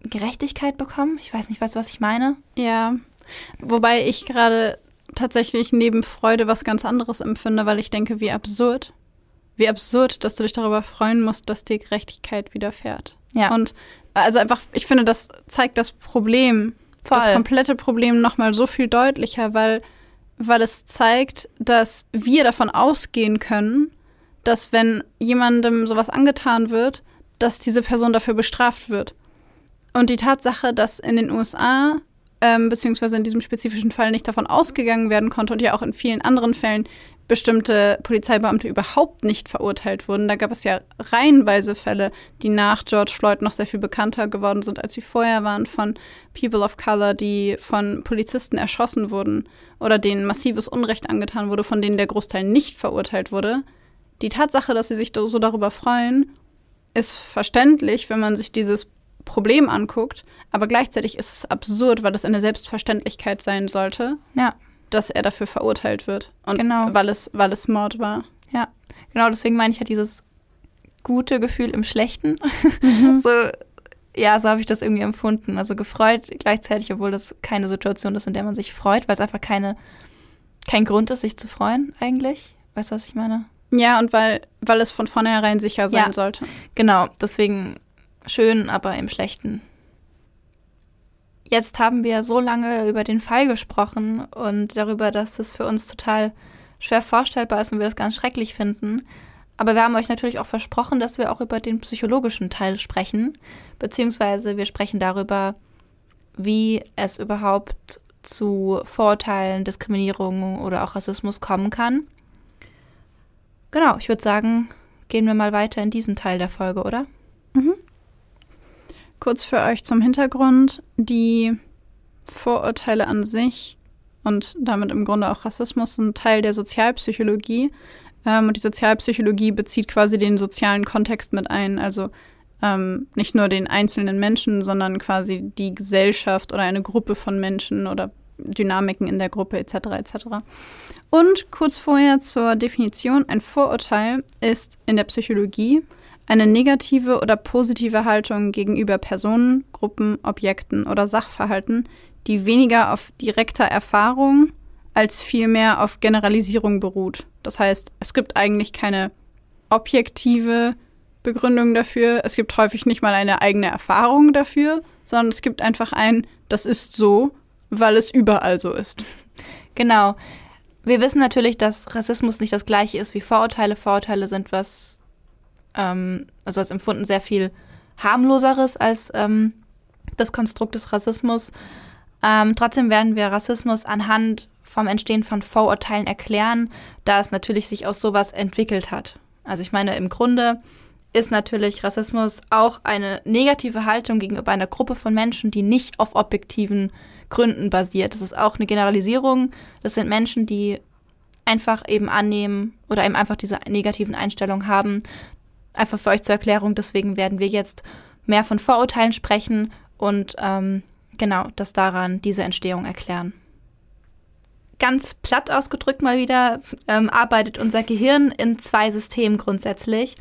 Gerechtigkeit bekommen. Ich weiß nicht, weißt du, was ich meine?
Ja, wobei ich gerade tatsächlich neben Freude was ganz anderes empfinde, weil ich denke, wie absurd wie absurd, dass du dich darüber freuen musst, dass dir Gerechtigkeit widerfährt.
Ja.
Und also einfach, ich finde, das zeigt das Problem, Voll. das komplette Problem nochmal so viel deutlicher, weil, weil es zeigt, dass wir davon ausgehen können, dass wenn jemandem sowas angetan wird, dass diese Person dafür bestraft wird. Und die Tatsache, dass in den USA, ähm, beziehungsweise in diesem spezifischen Fall nicht davon ausgegangen werden konnte und ja auch in vielen anderen Fällen bestimmte Polizeibeamte überhaupt nicht verurteilt wurden. Da gab es ja reihenweise Fälle, die nach George Floyd noch sehr viel bekannter geworden sind, als sie vorher waren, von People of Color, die von Polizisten erschossen wurden oder denen massives Unrecht angetan wurde, von denen der Großteil nicht verurteilt wurde. Die Tatsache, dass sie sich so darüber freuen, ist verständlich, wenn man sich dieses Problem anguckt, aber gleichzeitig ist es absurd, weil es eine Selbstverständlichkeit sein sollte.
Ja
dass er dafür verurteilt wird.
Und genau.
weil es, weil es Mord war.
Ja, genau, deswegen meine ich ja dieses gute Gefühl im Schlechten. Mhm. so, ja, so habe ich das irgendwie empfunden. Also gefreut gleichzeitig, obwohl das keine Situation ist, in der man sich freut, weil es einfach keine, kein Grund ist, sich zu freuen eigentlich. Weißt du, was ich meine?
Ja, und weil, weil es von vornherein sicher sein ja, sollte.
Genau, deswegen schön, aber im Schlechten Jetzt haben wir so lange über den Fall gesprochen und darüber, dass es für uns total schwer vorstellbar ist und wir das ganz schrecklich finden. Aber wir haben euch natürlich auch versprochen, dass wir auch über den psychologischen Teil sprechen, beziehungsweise wir sprechen darüber, wie es überhaupt zu Vorurteilen, Diskriminierung oder auch Rassismus kommen kann. Genau, ich würde sagen, gehen wir mal weiter in diesen Teil der Folge, oder?
Mhm. Kurz für euch zum Hintergrund. Die Vorurteile an sich und damit im Grunde auch Rassismus sind Teil der Sozialpsychologie. Ähm, und die Sozialpsychologie bezieht quasi den sozialen Kontext mit ein. Also ähm, nicht nur den einzelnen Menschen, sondern quasi die Gesellschaft oder eine Gruppe von Menschen oder Dynamiken in der Gruppe etc. etc. Und kurz vorher zur Definition, ein Vorurteil ist in der Psychologie eine negative oder positive Haltung gegenüber Personen, Gruppen, Objekten oder Sachverhalten, die weniger auf direkter Erfahrung als vielmehr auf Generalisierung beruht. Das heißt, es gibt eigentlich keine objektive Begründung dafür. Es gibt häufig nicht mal eine eigene Erfahrung dafür, sondern es gibt einfach ein, das ist so, weil es überall so ist.
Genau. Wir wissen natürlich, dass Rassismus nicht das gleiche ist wie Vorurteile. Vorurteile sind was ähm, also als empfunden sehr viel harmloseres als ähm, das Konstrukt des Rassismus. Ähm, trotzdem werden wir Rassismus anhand vom Entstehen von Vorurteilen erklären, da es natürlich sich aus sowas entwickelt hat. Also ich meine, im Grunde ist natürlich Rassismus auch eine negative Haltung gegenüber einer Gruppe von Menschen, die nicht auf objektiven Gründen basiert. Das ist auch eine Generalisierung. Das sind Menschen, die einfach eben annehmen oder eben einfach diese negativen Einstellungen haben. Einfach für euch zur Erklärung, deswegen werden wir jetzt mehr von Vorurteilen sprechen und ähm, genau das daran diese Entstehung erklären. Ganz platt ausgedrückt mal wieder ähm, arbeitet unser Gehirn in zwei Systemen grundsätzlich.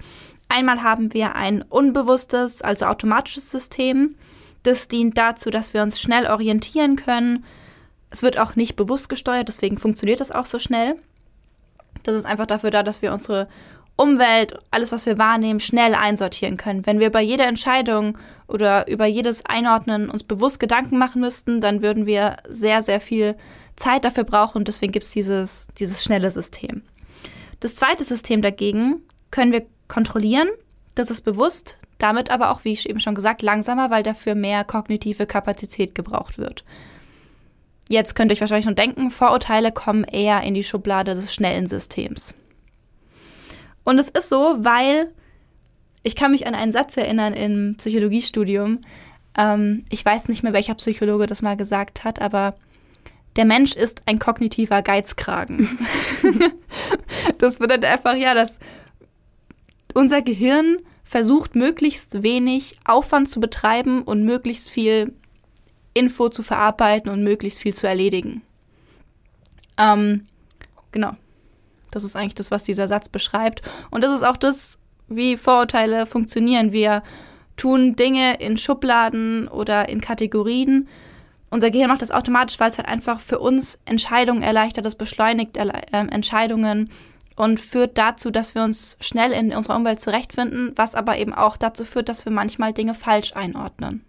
Einmal haben wir ein unbewusstes, also automatisches System. Das dient dazu, dass wir uns schnell orientieren können. Es wird auch nicht bewusst gesteuert, deswegen funktioniert das auch so schnell. Das ist einfach dafür da, dass wir unsere Umwelt, alles, was wir wahrnehmen, schnell einsortieren können. Wenn wir über jede Entscheidung oder über jedes Einordnen uns bewusst Gedanken machen müssten, dann würden wir sehr, sehr viel Zeit dafür brauchen und deswegen gibt es dieses, dieses schnelle System. Das zweite System dagegen können wir kontrollieren, das ist bewusst, damit aber auch, wie ich eben schon gesagt, langsamer, weil dafür mehr kognitive Kapazität gebraucht wird. Jetzt könnt ihr euch wahrscheinlich schon denken, Vorurteile kommen eher in die Schublade des schnellen Systems. Und es ist so, weil ich kann mich an einen Satz erinnern im Psychologiestudium. Ähm, ich weiß nicht mehr, welcher Psychologe das mal gesagt hat, aber der Mensch ist ein kognitiver Geizkragen. das bedeutet einfach, ja, dass unser Gehirn versucht, möglichst wenig Aufwand zu betreiben und möglichst viel Info zu verarbeiten und möglichst viel zu erledigen. Ähm, genau. Das ist eigentlich das, was dieser Satz beschreibt. Und das ist auch das, wie Vorurteile funktionieren. Wir tun Dinge in Schubladen oder in Kategorien. Unser Gehirn macht das automatisch, weil es halt einfach für uns Entscheidungen erleichtert, es beschleunigt äh, Entscheidungen und führt dazu, dass wir uns schnell in unserer Umwelt zurechtfinden, was aber eben auch dazu führt, dass wir manchmal Dinge falsch einordnen.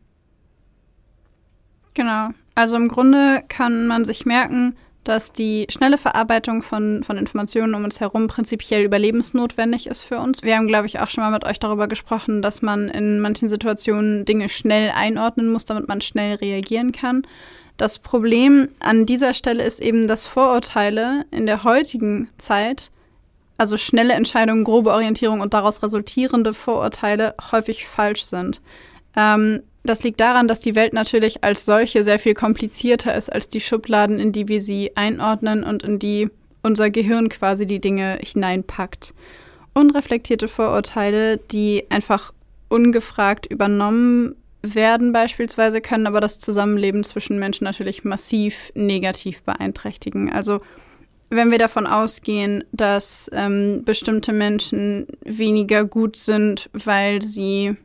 Genau. Also im Grunde kann man sich merken, dass die schnelle Verarbeitung von, von Informationen um uns herum prinzipiell überlebensnotwendig ist für uns. Wir haben, glaube ich, auch schon mal mit euch darüber gesprochen, dass man in manchen Situationen Dinge schnell einordnen muss, damit man schnell reagieren kann. Das Problem an dieser Stelle ist eben, dass Vorurteile in der heutigen Zeit, also schnelle Entscheidungen, grobe Orientierung und daraus resultierende Vorurteile häufig falsch sind. Ähm, das liegt daran, dass die Welt natürlich als solche sehr viel komplizierter ist als die Schubladen, in die wir sie einordnen und in die unser Gehirn quasi die Dinge hineinpackt. Unreflektierte Vorurteile, die einfach ungefragt übernommen werden beispielsweise, können aber das Zusammenleben zwischen Menschen natürlich massiv negativ beeinträchtigen. Also wenn wir davon ausgehen, dass ähm, bestimmte Menschen weniger gut sind, weil sie,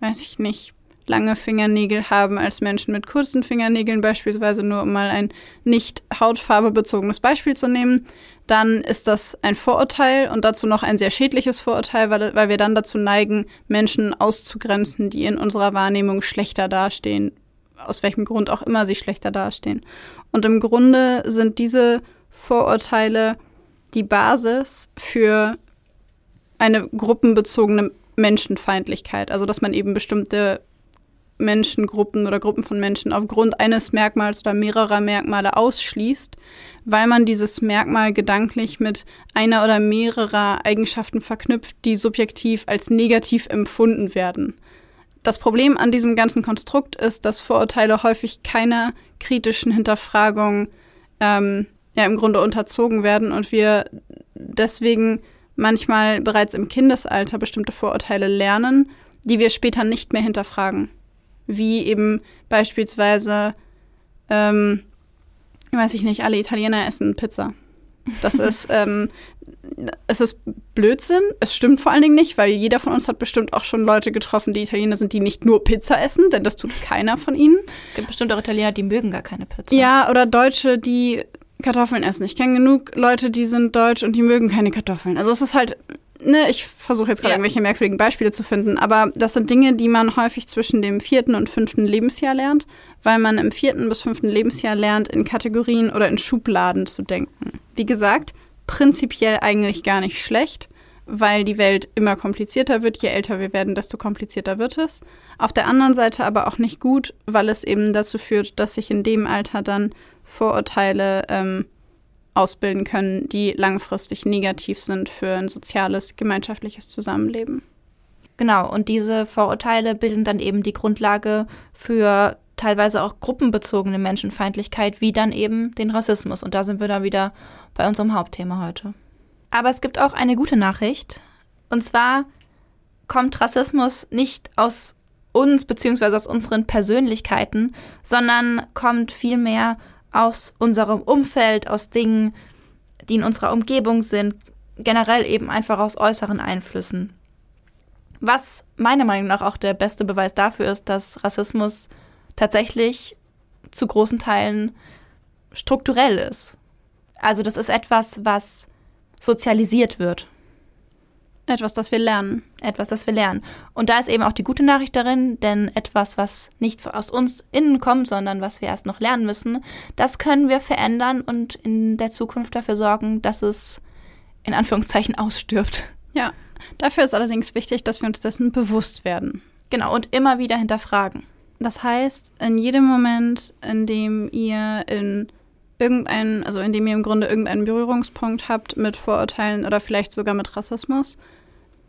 weiß ich nicht, lange Fingernägel haben als Menschen mit kurzen Fingernägeln, beispielsweise nur um mal ein nicht hautfarbebezogenes Beispiel zu nehmen, dann ist das ein Vorurteil und dazu noch ein sehr schädliches Vorurteil, weil, weil wir dann dazu neigen, Menschen auszugrenzen, die in unserer Wahrnehmung schlechter dastehen, aus welchem Grund auch immer sie schlechter dastehen. Und im Grunde sind diese Vorurteile die Basis für eine gruppenbezogene Menschenfeindlichkeit, also dass man eben bestimmte Menschengruppen oder Gruppen von Menschen aufgrund eines Merkmals oder mehrerer Merkmale ausschließt, weil man dieses Merkmal gedanklich mit einer oder mehrerer Eigenschaften verknüpft, die subjektiv als negativ empfunden werden. Das Problem an diesem ganzen Konstrukt ist, dass Vorurteile häufig keiner kritischen Hinterfragung ähm, ja im Grunde unterzogen werden und wir deswegen manchmal bereits im Kindesalter bestimmte Vorurteile lernen, die wir später nicht mehr hinterfragen wie eben beispielsweise, ähm, weiß ich nicht, alle Italiener essen Pizza. Das ist, ähm, es ist Blödsinn. Es stimmt vor allen Dingen nicht, weil jeder von uns hat bestimmt auch schon Leute getroffen, die Italiener sind, die nicht nur Pizza essen, denn das tut keiner von ihnen.
Es gibt bestimmt auch Italiener, die mögen gar keine Pizza.
Ja, oder Deutsche, die Kartoffeln essen. Ich kenne genug Leute, die sind deutsch und die mögen keine Kartoffeln. Also es ist halt ne, ich versuche jetzt gerade ja. irgendwelche merkwürdigen Beispiele zu finden, aber das sind Dinge, die man häufig zwischen dem vierten und fünften Lebensjahr lernt, weil man im vierten bis fünften Lebensjahr lernt, in Kategorien oder in Schubladen zu denken. Wie gesagt, prinzipiell eigentlich gar nicht schlecht, weil die Welt immer komplizierter wird. Je älter wir werden, desto komplizierter wird es. Auf der anderen Seite aber auch nicht gut, weil es eben dazu führt, dass sich in dem Alter dann Vorurteile ähm, ausbilden können, die langfristig negativ sind für ein soziales, gemeinschaftliches Zusammenleben.
Genau, und diese Vorurteile bilden dann eben die Grundlage für teilweise auch gruppenbezogene Menschenfeindlichkeit, wie dann eben den Rassismus. Und da sind wir dann wieder bei unserem Hauptthema heute. Aber es gibt auch eine gute Nachricht. Und zwar kommt Rassismus nicht aus uns beziehungsweise aus unseren Persönlichkeiten, sondern kommt vielmehr aus unserem Umfeld, aus Dingen, die in unserer Umgebung sind, generell eben einfach aus äußeren Einflüssen. Was meiner Meinung nach auch der beste Beweis dafür ist, dass Rassismus tatsächlich zu großen Teilen strukturell ist. Also das ist etwas, was sozialisiert wird.
Etwas, das wir lernen.
Etwas, das wir lernen. Und da ist eben auch die gute Nachricht darin, denn etwas, was nicht aus uns innen kommt, sondern was wir erst noch lernen müssen, das können wir verändern und in der Zukunft dafür sorgen, dass es in Anführungszeichen ausstirbt.
Ja, dafür ist allerdings wichtig, dass wir uns dessen bewusst werden.
Genau, und immer wieder hinterfragen.
Das heißt, in jedem Moment, in dem ihr in irgendeinen, also in dem ihr im Grunde irgendeinen Berührungspunkt habt mit Vorurteilen oder vielleicht sogar mit Rassismus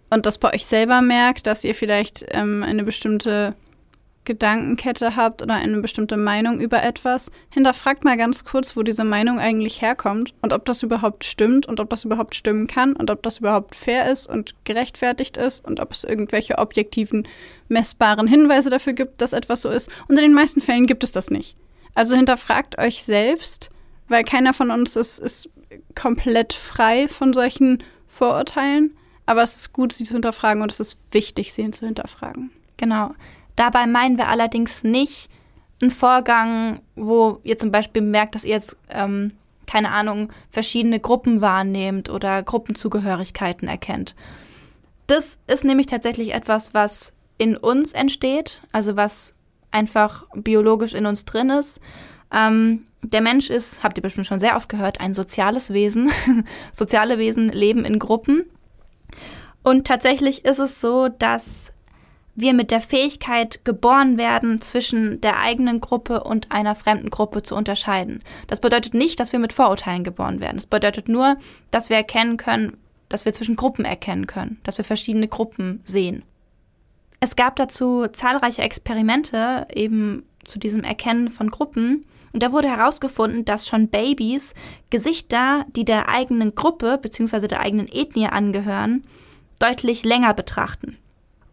und das bei euch selber merkt, dass ihr vielleicht ähm, eine bestimmte Gedankenkette habt oder eine bestimmte Meinung über etwas, hinterfragt mal ganz kurz, wo diese Meinung eigentlich herkommt und ob das überhaupt stimmt und ob das überhaupt stimmen kann und ob das überhaupt fair ist und gerechtfertigt ist und ob es irgendwelche objektiven, messbaren Hinweise dafür gibt, dass etwas so ist. Und in den meisten Fällen gibt es das nicht. Also hinterfragt euch selbst, weil keiner von uns ist, ist komplett frei von solchen Vorurteilen. Aber es ist gut, sie zu hinterfragen und es ist wichtig, sie zu hinterfragen.
Genau. Dabei meinen wir allerdings nicht einen Vorgang, wo ihr zum Beispiel merkt, dass ihr jetzt, ähm, keine Ahnung, verschiedene Gruppen wahrnehmt oder Gruppenzugehörigkeiten erkennt. Das ist nämlich tatsächlich etwas, was in uns entsteht, also was einfach biologisch in uns drin ist. Ähm, der Mensch ist, habt ihr bestimmt schon sehr oft gehört, ein soziales Wesen. Soziale Wesen leben in Gruppen. Und tatsächlich ist es so, dass wir mit der Fähigkeit geboren werden, zwischen der eigenen Gruppe und einer fremden Gruppe zu unterscheiden. Das bedeutet nicht, dass wir mit Vorurteilen geboren werden. Das bedeutet nur, dass wir erkennen können, dass wir zwischen Gruppen erkennen können, dass wir verschiedene Gruppen sehen. Es gab dazu zahlreiche Experimente eben zu diesem Erkennen von Gruppen. Und da wurde herausgefunden, dass schon Babys Gesichter, die der eigenen Gruppe bzw. der eigenen Ethnie angehören, deutlich länger betrachten.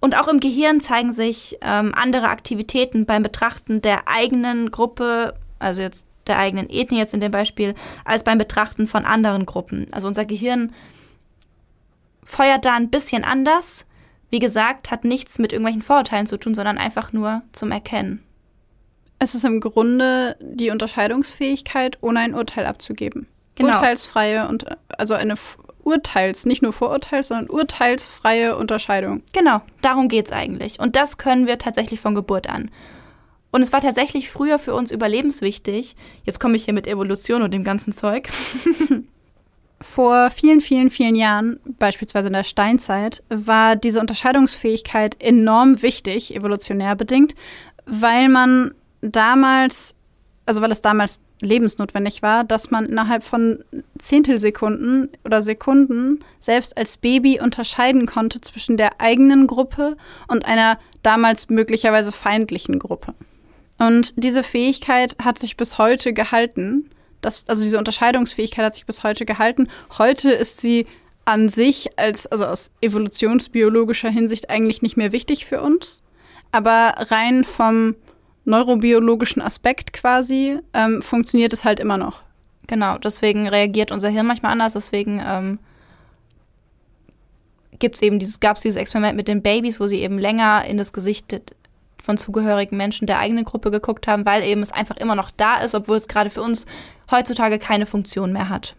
Und auch im Gehirn zeigen sich ähm, andere Aktivitäten beim Betrachten der eigenen Gruppe, also jetzt der eigenen Ethnie jetzt in dem Beispiel, als beim Betrachten von anderen Gruppen. Also unser Gehirn feuert da ein bisschen anders. Wie gesagt, hat nichts mit irgendwelchen Vorurteilen zu tun, sondern einfach nur zum Erkennen.
Es ist im Grunde die Unterscheidungsfähigkeit, ohne ein Urteil abzugeben. Genau. Urteilsfreie und also eine Urteils, nicht nur Vorurteils, sondern urteilsfreie Unterscheidung.
Genau, darum geht es eigentlich. Und das können wir tatsächlich von Geburt an. Und es war tatsächlich früher für uns überlebenswichtig. Jetzt komme ich hier mit Evolution und dem ganzen Zeug.
Vor vielen, vielen, vielen Jahren, beispielsweise in der Steinzeit, war diese Unterscheidungsfähigkeit enorm wichtig, evolutionär bedingt, weil man damals, also weil es damals lebensnotwendig war, dass man innerhalb von Zehntelsekunden oder Sekunden selbst als Baby unterscheiden konnte zwischen der eigenen Gruppe und einer damals möglicherweise feindlichen Gruppe. Und diese Fähigkeit hat sich bis heute gehalten. Das, also diese Unterscheidungsfähigkeit hat sich bis heute gehalten. Heute ist sie an sich als, also aus evolutionsbiologischer Hinsicht eigentlich nicht mehr wichtig für uns. Aber rein vom neurobiologischen Aspekt quasi ähm, funktioniert es halt immer noch.
Genau, deswegen reagiert unser Hirn manchmal anders, deswegen ähm, gibt's eben dieses, gab es dieses Experiment mit den Babys, wo sie eben länger in das Gesicht von zugehörigen Menschen der eigenen Gruppe geguckt haben, weil eben es einfach immer noch da ist, obwohl es gerade für uns heutzutage keine Funktion mehr hat.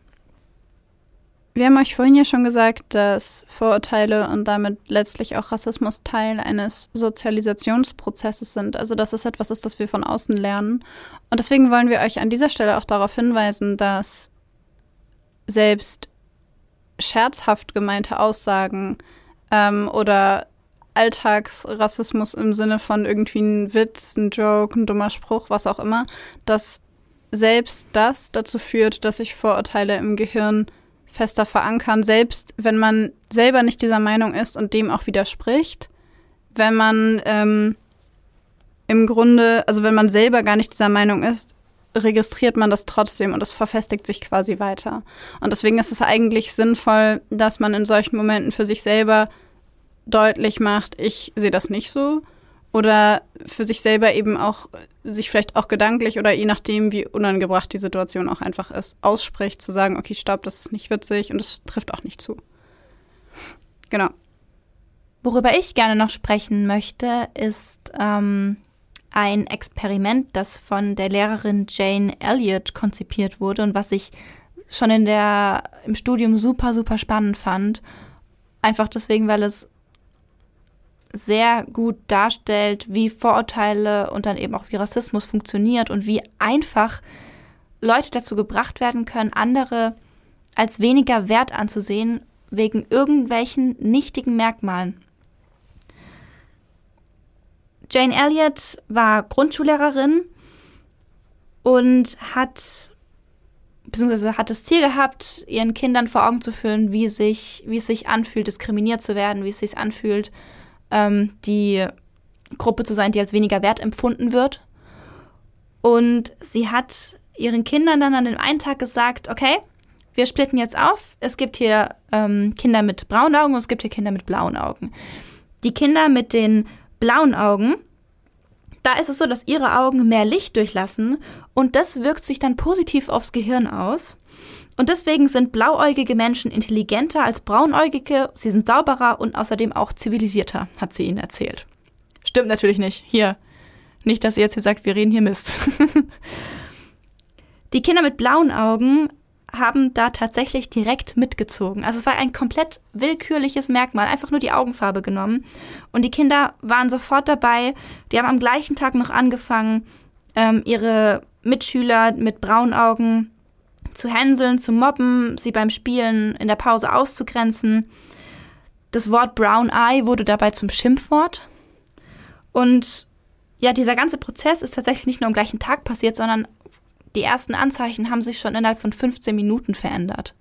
Wir haben euch vorhin ja schon gesagt, dass Vorurteile und damit letztlich auch Rassismus Teil eines Sozialisationsprozesses sind. Also dass es etwas ist, das wir von außen lernen. Und deswegen wollen wir euch an dieser Stelle auch darauf hinweisen, dass selbst scherzhaft gemeinte Aussagen ähm, oder Alltagsrassismus im Sinne von irgendwie ein Witz, ein Joke, ein dummer Spruch, was auch immer, dass selbst das dazu führt, dass sich Vorurteile im Gehirn fester verankern, selbst wenn man selber nicht dieser Meinung ist und dem auch widerspricht, wenn man ähm, im Grunde, also wenn man selber gar nicht dieser Meinung ist, registriert man das trotzdem und es verfestigt sich quasi weiter. Und deswegen ist es eigentlich sinnvoll, dass man in solchen Momenten für sich selber deutlich macht, ich sehe das nicht so. Oder für sich selber eben auch, sich vielleicht auch gedanklich oder je nachdem, wie unangebracht die Situation auch einfach ist, ausspricht, zu sagen, okay, stopp, das ist nicht witzig und das trifft auch nicht zu. Genau.
Worüber ich gerne noch sprechen möchte, ist ähm, ein Experiment, das von der Lehrerin Jane Elliott konzipiert wurde und was ich schon in der, im Studium super, super spannend fand. Einfach deswegen, weil es sehr gut darstellt, wie Vorurteile und dann eben auch wie Rassismus funktioniert und wie einfach Leute dazu gebracht werden können, andere als weniger wert anzusehen wegen irgendwelchen nichtigen Merkmalen. Jane Elliott war Grundschullehrerin und hat beziehungsweise hat das Ziel gehabt, ihren Kindern vor Augen zu führen, wie, sich, wie es sich anfühlt, diskriminiert zu werden, wie es sich anfühlt, ähm, die Gruppe zu sein, die als weniger wert empfunden wird. Und sie hat ihren Kindern dann an dem einen Tag gesagt, okay, wir splitten jetzt auf. Es gibt hier ähm, Kinder mit braunen Augen und es gibt hier Kinder mit blauen Augen. Die Kinder mit den blauen Augen, da ist es so, dass ihre Augen mehr Licht durchlassen und das wirkt sich dann positiv aufs Gehirn aus. Und deswegen sind blauäugige Menschen intelligenter als braunäugige, sie sind sauberer und außerdem auch zivilisierter, hat sie ihnen erzählt. Stimmt natürlich nicht. Hier. Nicht, dass ihr jetzt hier sagt, wir reden hier Mist. Die Kinder mit blauen Augen haben da tatsächlich direkt mitgezogen. Also es war ein komplett willkürliches Merkmal, einfach nur die Augenfarbe genommen. Und die Kinder waren sofort dabei. Die haben am gleichen Tag noch angefangen, ähm, ihre Mitschüler mit braunen Augen zu hänseln, zu mobben, sie beim Spielen in der Pause auszugrenzen. Das Wort Brown Eye wurde dabei zum Schimpfwort. Und ja, dieser ganze Prozess ist tatsächlich nicht nur am gleichen Tag passiert, sondern die ersten Anzeichen haben sich schon innerhalb von 15 Minuten verändert.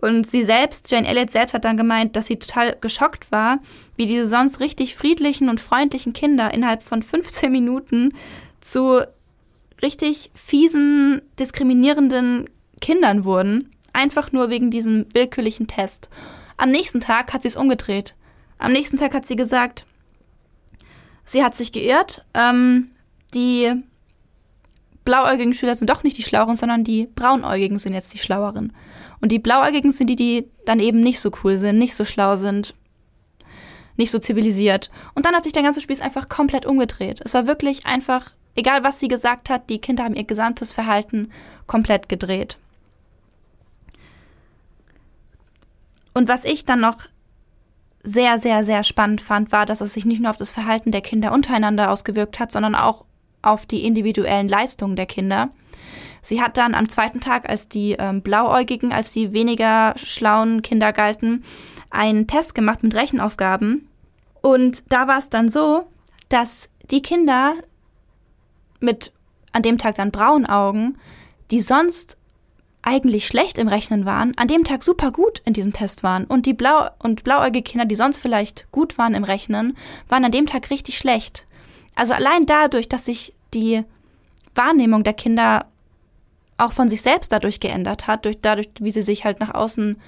Und sie selbst, Jane Elliott selbst hat dann gemeint, dass sie total geschockt war, wie diese sonst richtig friedlichen und freundlichen Kinder innerhalb von 15 Minuten zu richtig fiesen, diskriminierenden Kindern wurden, einfach nur wegen diesem willkürlichen Test. Am nächsten Tag hat sie es umgedreht. Am nächsten Tag hat sie gesagt, sie hat sich geirrt. Ähm, die blauäugigen Schüler sind doch nicht die Schlaueren, sondern die braunäugigen sind jetzt die Schlaueren. Und die blauäugigen sind die, die dann eben nicht so cool sind, nicht so schlau sind, nicht so zivilisiert. Und dann hat sich der ganze Spieß einfach komplett umgedreht. Es war wirklich einfach, egal was sie gesagt hat, die Kinder haben ihr gesamtes Verhalten komplett gedreht. Und was ich dann noch sehr, sehr, sehr spannend fand, war, dass es sich nicht nur auf das Verhalten der Kinder untereinander ausgewirkt hat, sondern auch auf die individuellen Leistungen der Kinder. Sie hat dann am zweiten Tag, als die ähm, Blauäugigen, als die weniger schlauen Kinder galten, einen Test gemacht mit Rechenaufgaben. Und da war es dann so, dass die Kinder mit an dem Tag dann braunen Augen, die sonst eigentlich schlecht im Rechnen waren, an dem Tag super gut in diesem Test waren. Und die blau und blauäugige Kinder, die sonst vielleicht gut waren im Rechnen, waren an dem Tag richtig schlecht. Also allein dadurch, dass sich die Wahrnehmung der Kinder auch von sich selbst dadurch geändert hat, durch, dadurch, wie sie sich halt nach außen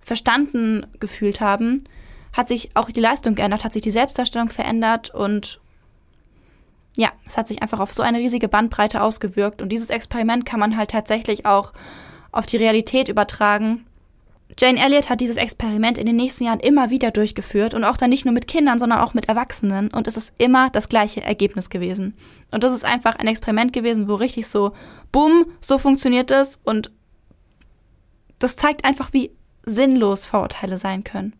verstanden gefühlt haben, hat sich auch die Leistung geändert, hat sich die Selbstdarstellung verändert und ja, es hat sich einfach auf so eine riesige Bandbreite ausgewirkt. Und dieses Experiment kann man halt tatsächlich auch auf die Realität übertragen. Jane Elliott hat dieses Experiment in den nächsten Jahren immer wieder durchgeführt und auch dann nicht nur mit Kindern, sondern auch mit Erwachsenen und es ist immer das gleiche Ergebnis gewesen. Und das ist einfach ein Experiment gewesen, wo richtig so, bumm, so funktioniert es und das zeigt einfach, wie sinnlos Vorurteile sein können.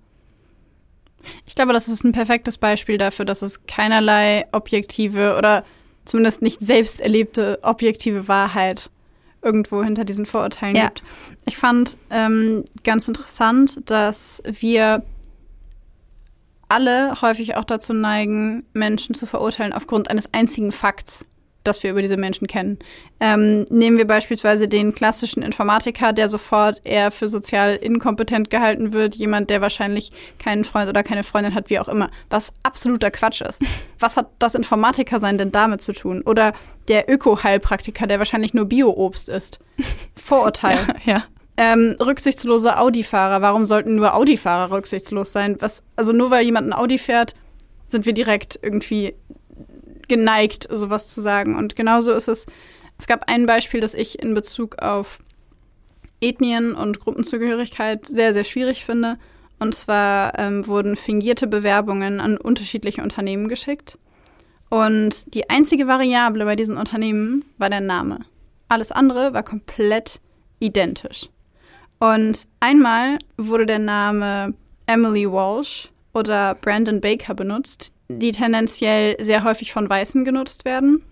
Ich glaube, das ist ein perfektes Beispiel dafür, dass es keinerlei objektive oder zumindest nicht selbst erlebte objektive Wahrheit irgendwo hinter diesen Vorurteilen ja. gibt. Ich fand ähm, ganz interessant, dass wir alle häufig auch dazu neigen, Menschen zu verurteilen aufgrund eines einzigen Fakts das wir über diese Menschen kennen. Ähm, nehmen wir beispielsweise den klassischen Informatiker, der sofort eher für sozial inkompetent gehalten wird, jemand, der wahrscheinlich keinen Freund oder keine Freundin hat, wie auch immer, was absoluter Quatsch ist. Was hat das Informatiker-Sein denn damit zu tun? Oder der Öko-Heilpraktiker, der wahrscheinlich nur Bio-Obst isst. Vorurteil.
ja. ja.
Ähm, rücksichtslose Audi-Fahrer. Warum sollten nur Audi-Fahrer rücksichtslos sein? Was, also nur weil jemand ein Audi fährt, sind wir direkt irgendwie geneigt, sowas zu sagen. Und genauso ist es. Es gab ein Beispiel, das ich in Bezug auf Ethnien und Gruppenzugehörigkeit sehr, sehr schwierig finde. Und zwar ähm, wurden fingierte Bewerbungen an unterschiedliche Unternehmen geschickt. Und die einzige Variable bei diesen Unternehmen war der Name. Alles andere war komplett identisch. Und einmal wurde der Name Emily Walsh oder Brandon Baker benutzt, die tendenziell sehr häufig von Weißen genutzt werden.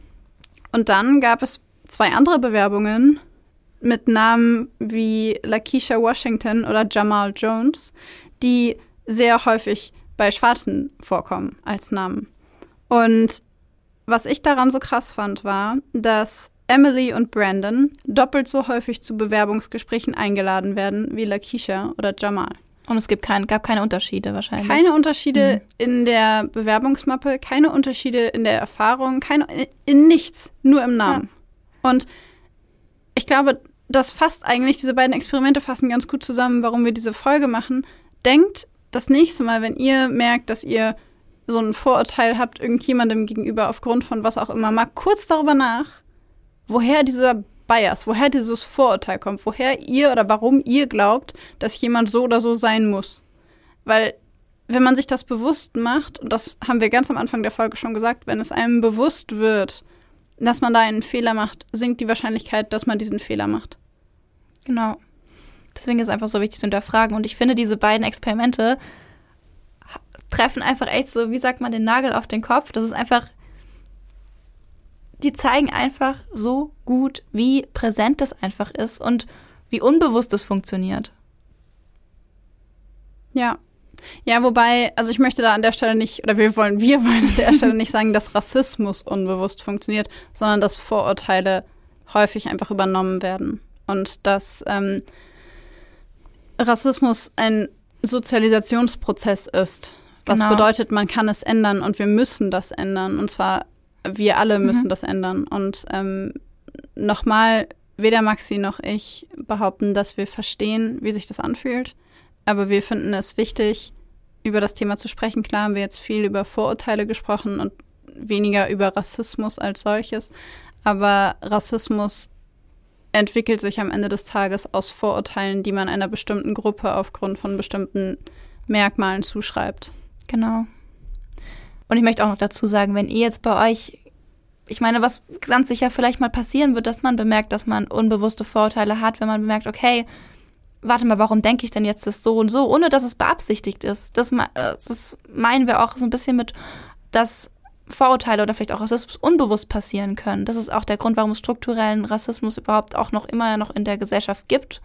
Und dann gab es zwei andere Bewerbungen mit Namen wie Lakeisha Washington oder Jamal Jones, die sehr häufig bei Schwarzen vorkommen als Namen. Und was ich daran so krass fand, war, dass Emily und Brandon doppelt so häufig zu Bewerbungsgesprächen eingeladen werden wie Lakeisha oder Jamal.
Und es gibt kein, gab keine Unterschiede wahrscheinlich.
Keine Unterschiede mhm. in der Bewerbungsmappe, keine Unterschiede in der Erfahrung, keine, in nichts, nur im Namen. Ja. Und ich glaube, das fasst eigentlich, diese beiden Experimente fassen ganz gut zusammen, warum wir diese Folge machen. Denkt das nächste Mal, wenn ihr merkt, dass ihr so ein Vorurteil habt, irgendjemandem gegenüber aufgrund von was auch immer, mal kurz darüber nach, woher dieser Bias, woher dieses Vorurteil kommt, woher ihr oder warum ihr glaubt, dass jemand so oder so sein muss. Weil wenn man sich das bewusst macht, und das haben wir ganz am Anfang der Folge schon gesagt, wenn es einem bewusst wird, dass man da einen Fehler macht, sinkt die Wahrscheinlichkeit, dass man diesen Fehler macht.
Genau. Deswegen ist es einfach so wichtig zu hinterfragen. Und ich finde, diese beiden Experimente treffen einfach echt so, wie sagt man, den Nagel auf den Kopf. Das ist einfach die zeigen einfach so gut, wie präsent das einfach ist und wie unbewusst es funktioniert.
Ja. Ja, wobei, also ich möchte da an der Stelle nicht, oder wir wollen, wir wollen an der Stelle nicht sagen, dass Rassismus unbewusst funktioniert, sondern dass Vorurteile häufig einfach übernommen werden. Und dass ähm, Rassismus ein Sozialisationsprozess ist. Was genau. bedeutet, man kann es ändern und wir müssen das ändern. Und zwar wir alle mhm. müssen mhm. das ändern. Und ähm, nochmal, weder Maxi noch ich behaupten, dass wir verstehen, wie sich das anfühlt. Aber wir finden es wichtig, über das Thema zu sprechen. Klar haben wir jetzt viel über Vorurteile gesprochen und weniger über Rassismus als solches. Aber Rassismus entwickelt sich am Ende des Tages aus Vorurteilen, die man einer bestimmten Gruppe aufgrund von bestimmten Merkmalen zuschreibt.
Genau. Und ich möchte auch noch dazu sagen, wenn ihr jetzt bei euch, ich meine, was ganz sicher vielleicht mal passieren wird, dass man bemerkt, dass man unbewusste Vorurteile hat, wenn man bemerkt, okay, warte mal, warum denke ich denn jetzt das so und so, ohne dass es beabsichtigt ist. Das, äh, das meinen wir auch so ein bisschen mit, dass Vorurteile oder vielleicht auch Rassismus unbewusst passieren können. Das ist auch der Grund, warum es strukturellen Rassismus überhaupt auch noch immer noch in der Gesellschaft gibt.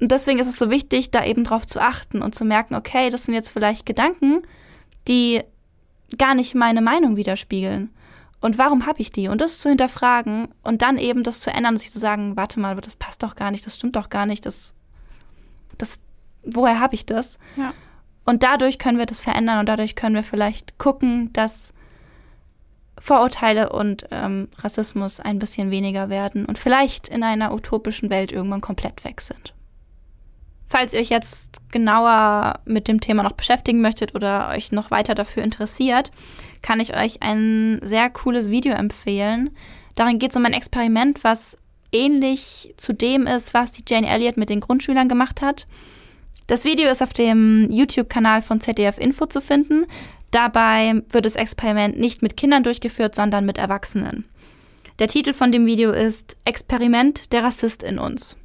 Und deswegen ist es so wichtig, da eben drauf zu achten und zu merken, okay, das sind jetzt vielleicht Gedanken, die gar nicht meine Meinung widerspiegeln. Und warum habe ich die? Und das zu hinterfragen und dann eben das zu ändern und sich zu sagen, warte mal, das passt doch gar nicht, das stimmt doch gar nicht, das, das, woher habe ich das?
Ja.
Und dadurch können wir das verändern und dadurch können wir vielleicht gucken, dass Vorurteile und ähm, Rassismus ein bisschen weniger werden und vielleicht in einer utopischen Welt irgendwann komplett weg sind. Falls ihr euch jetzt genauer mit dem Thema noch beschäftigen möchtet oder euch noch weiter dafür interessiert, kann ich euch ein sehr cooles Video empfehlen. Darin geht es um ein Experiment, was ähnlich zu dem ist, was die Jane Elliott mit den Grundschülern gemacht hat. Das Video ist auf dem YouTube-Kanal von ZDF Info zu finden. Dabei wird das Experiment nicht mit Kindern durchgeführt, sondern mit Erwachsenen. Der Titel von dem Video ist Experiment der Rassist in uns.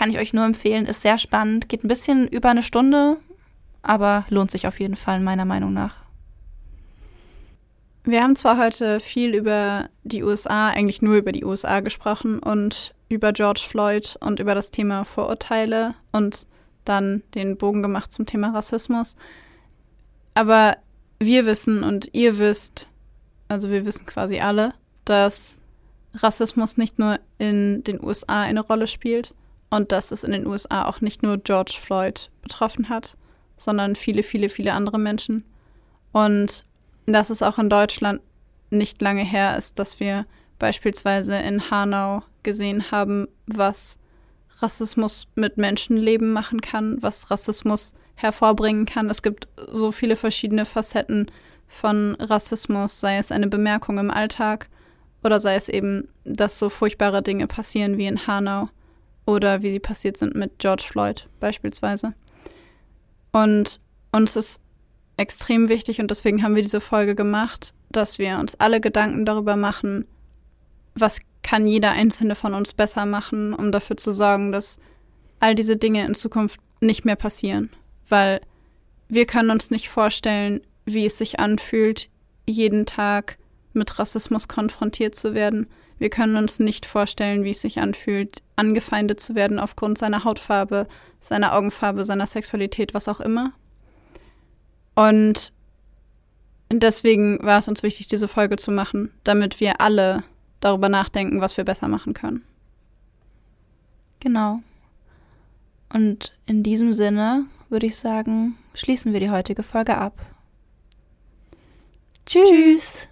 Kann ich euch nur empfehlen, ist sehr spannend, geht ein bisschen über eine Stunde, aber lohnt sich auf jeden Fall meiner Meinung nach.
Wir haben zwar heute viel über die USA, eigentlich nur über die USA gesprochen und über George Floyd und über das Thema Vorurteile und dann den Bogen gemacht zum Thema Rassismus. Aber wir wissen und ihr wisst, also wir wissen quasi alle, dass Rassismus nicht nur in den USA eine Rolle spielt und dass es in den USA auch nicht nur George Floyd betroffen hat, sondern viele, viele, viele andere Menschen. Und dass es auch in Deutschland nicht lange her ist, dass wir beispielsweise in Hanau gesehen haben, was Rassismus mit Menschenleben machen kann, was Rassismus hervorbringen kann. Es gibt so viele verschiedene Facetten von Rassismus, sei es eine Bemerkung im Alltag oder sei es eben, dass so furchtbare Dinge passieren wie in Hanau oder wie sie passiert sind mit George Floyd beispielsweise. Und uns ist extrem wichtig und deswegen haben wir diese Folge gemacht, dass wir uns alle Gedanken darüber machen, was kann jeder einzelne von uns besser machen, um dafür zu sorgen, dass all diese Dinge in Zukunft nicht mehr passieren. Weil wir können uns nicht vorstellen, wie es sich anfühlt, jeden Tag mit Rassismus konfrontiert zu werden. Wir können uns nicht vorstellen, wie es sich anfühlt, angefeindet zu werden aufgrund seiner Hautfarbe, seiner Augenfarbe, seiner Sexualität, was auch immer. Und deswegen war es uns wichtig, diese Folge zu machen, damit wir alle darüber nachdenken, was wir besser machen können.
Genau. Und in diesem Sinne würde ich sagen, schließen wir die heutige Folge ab.
Tschüss. Tschüss.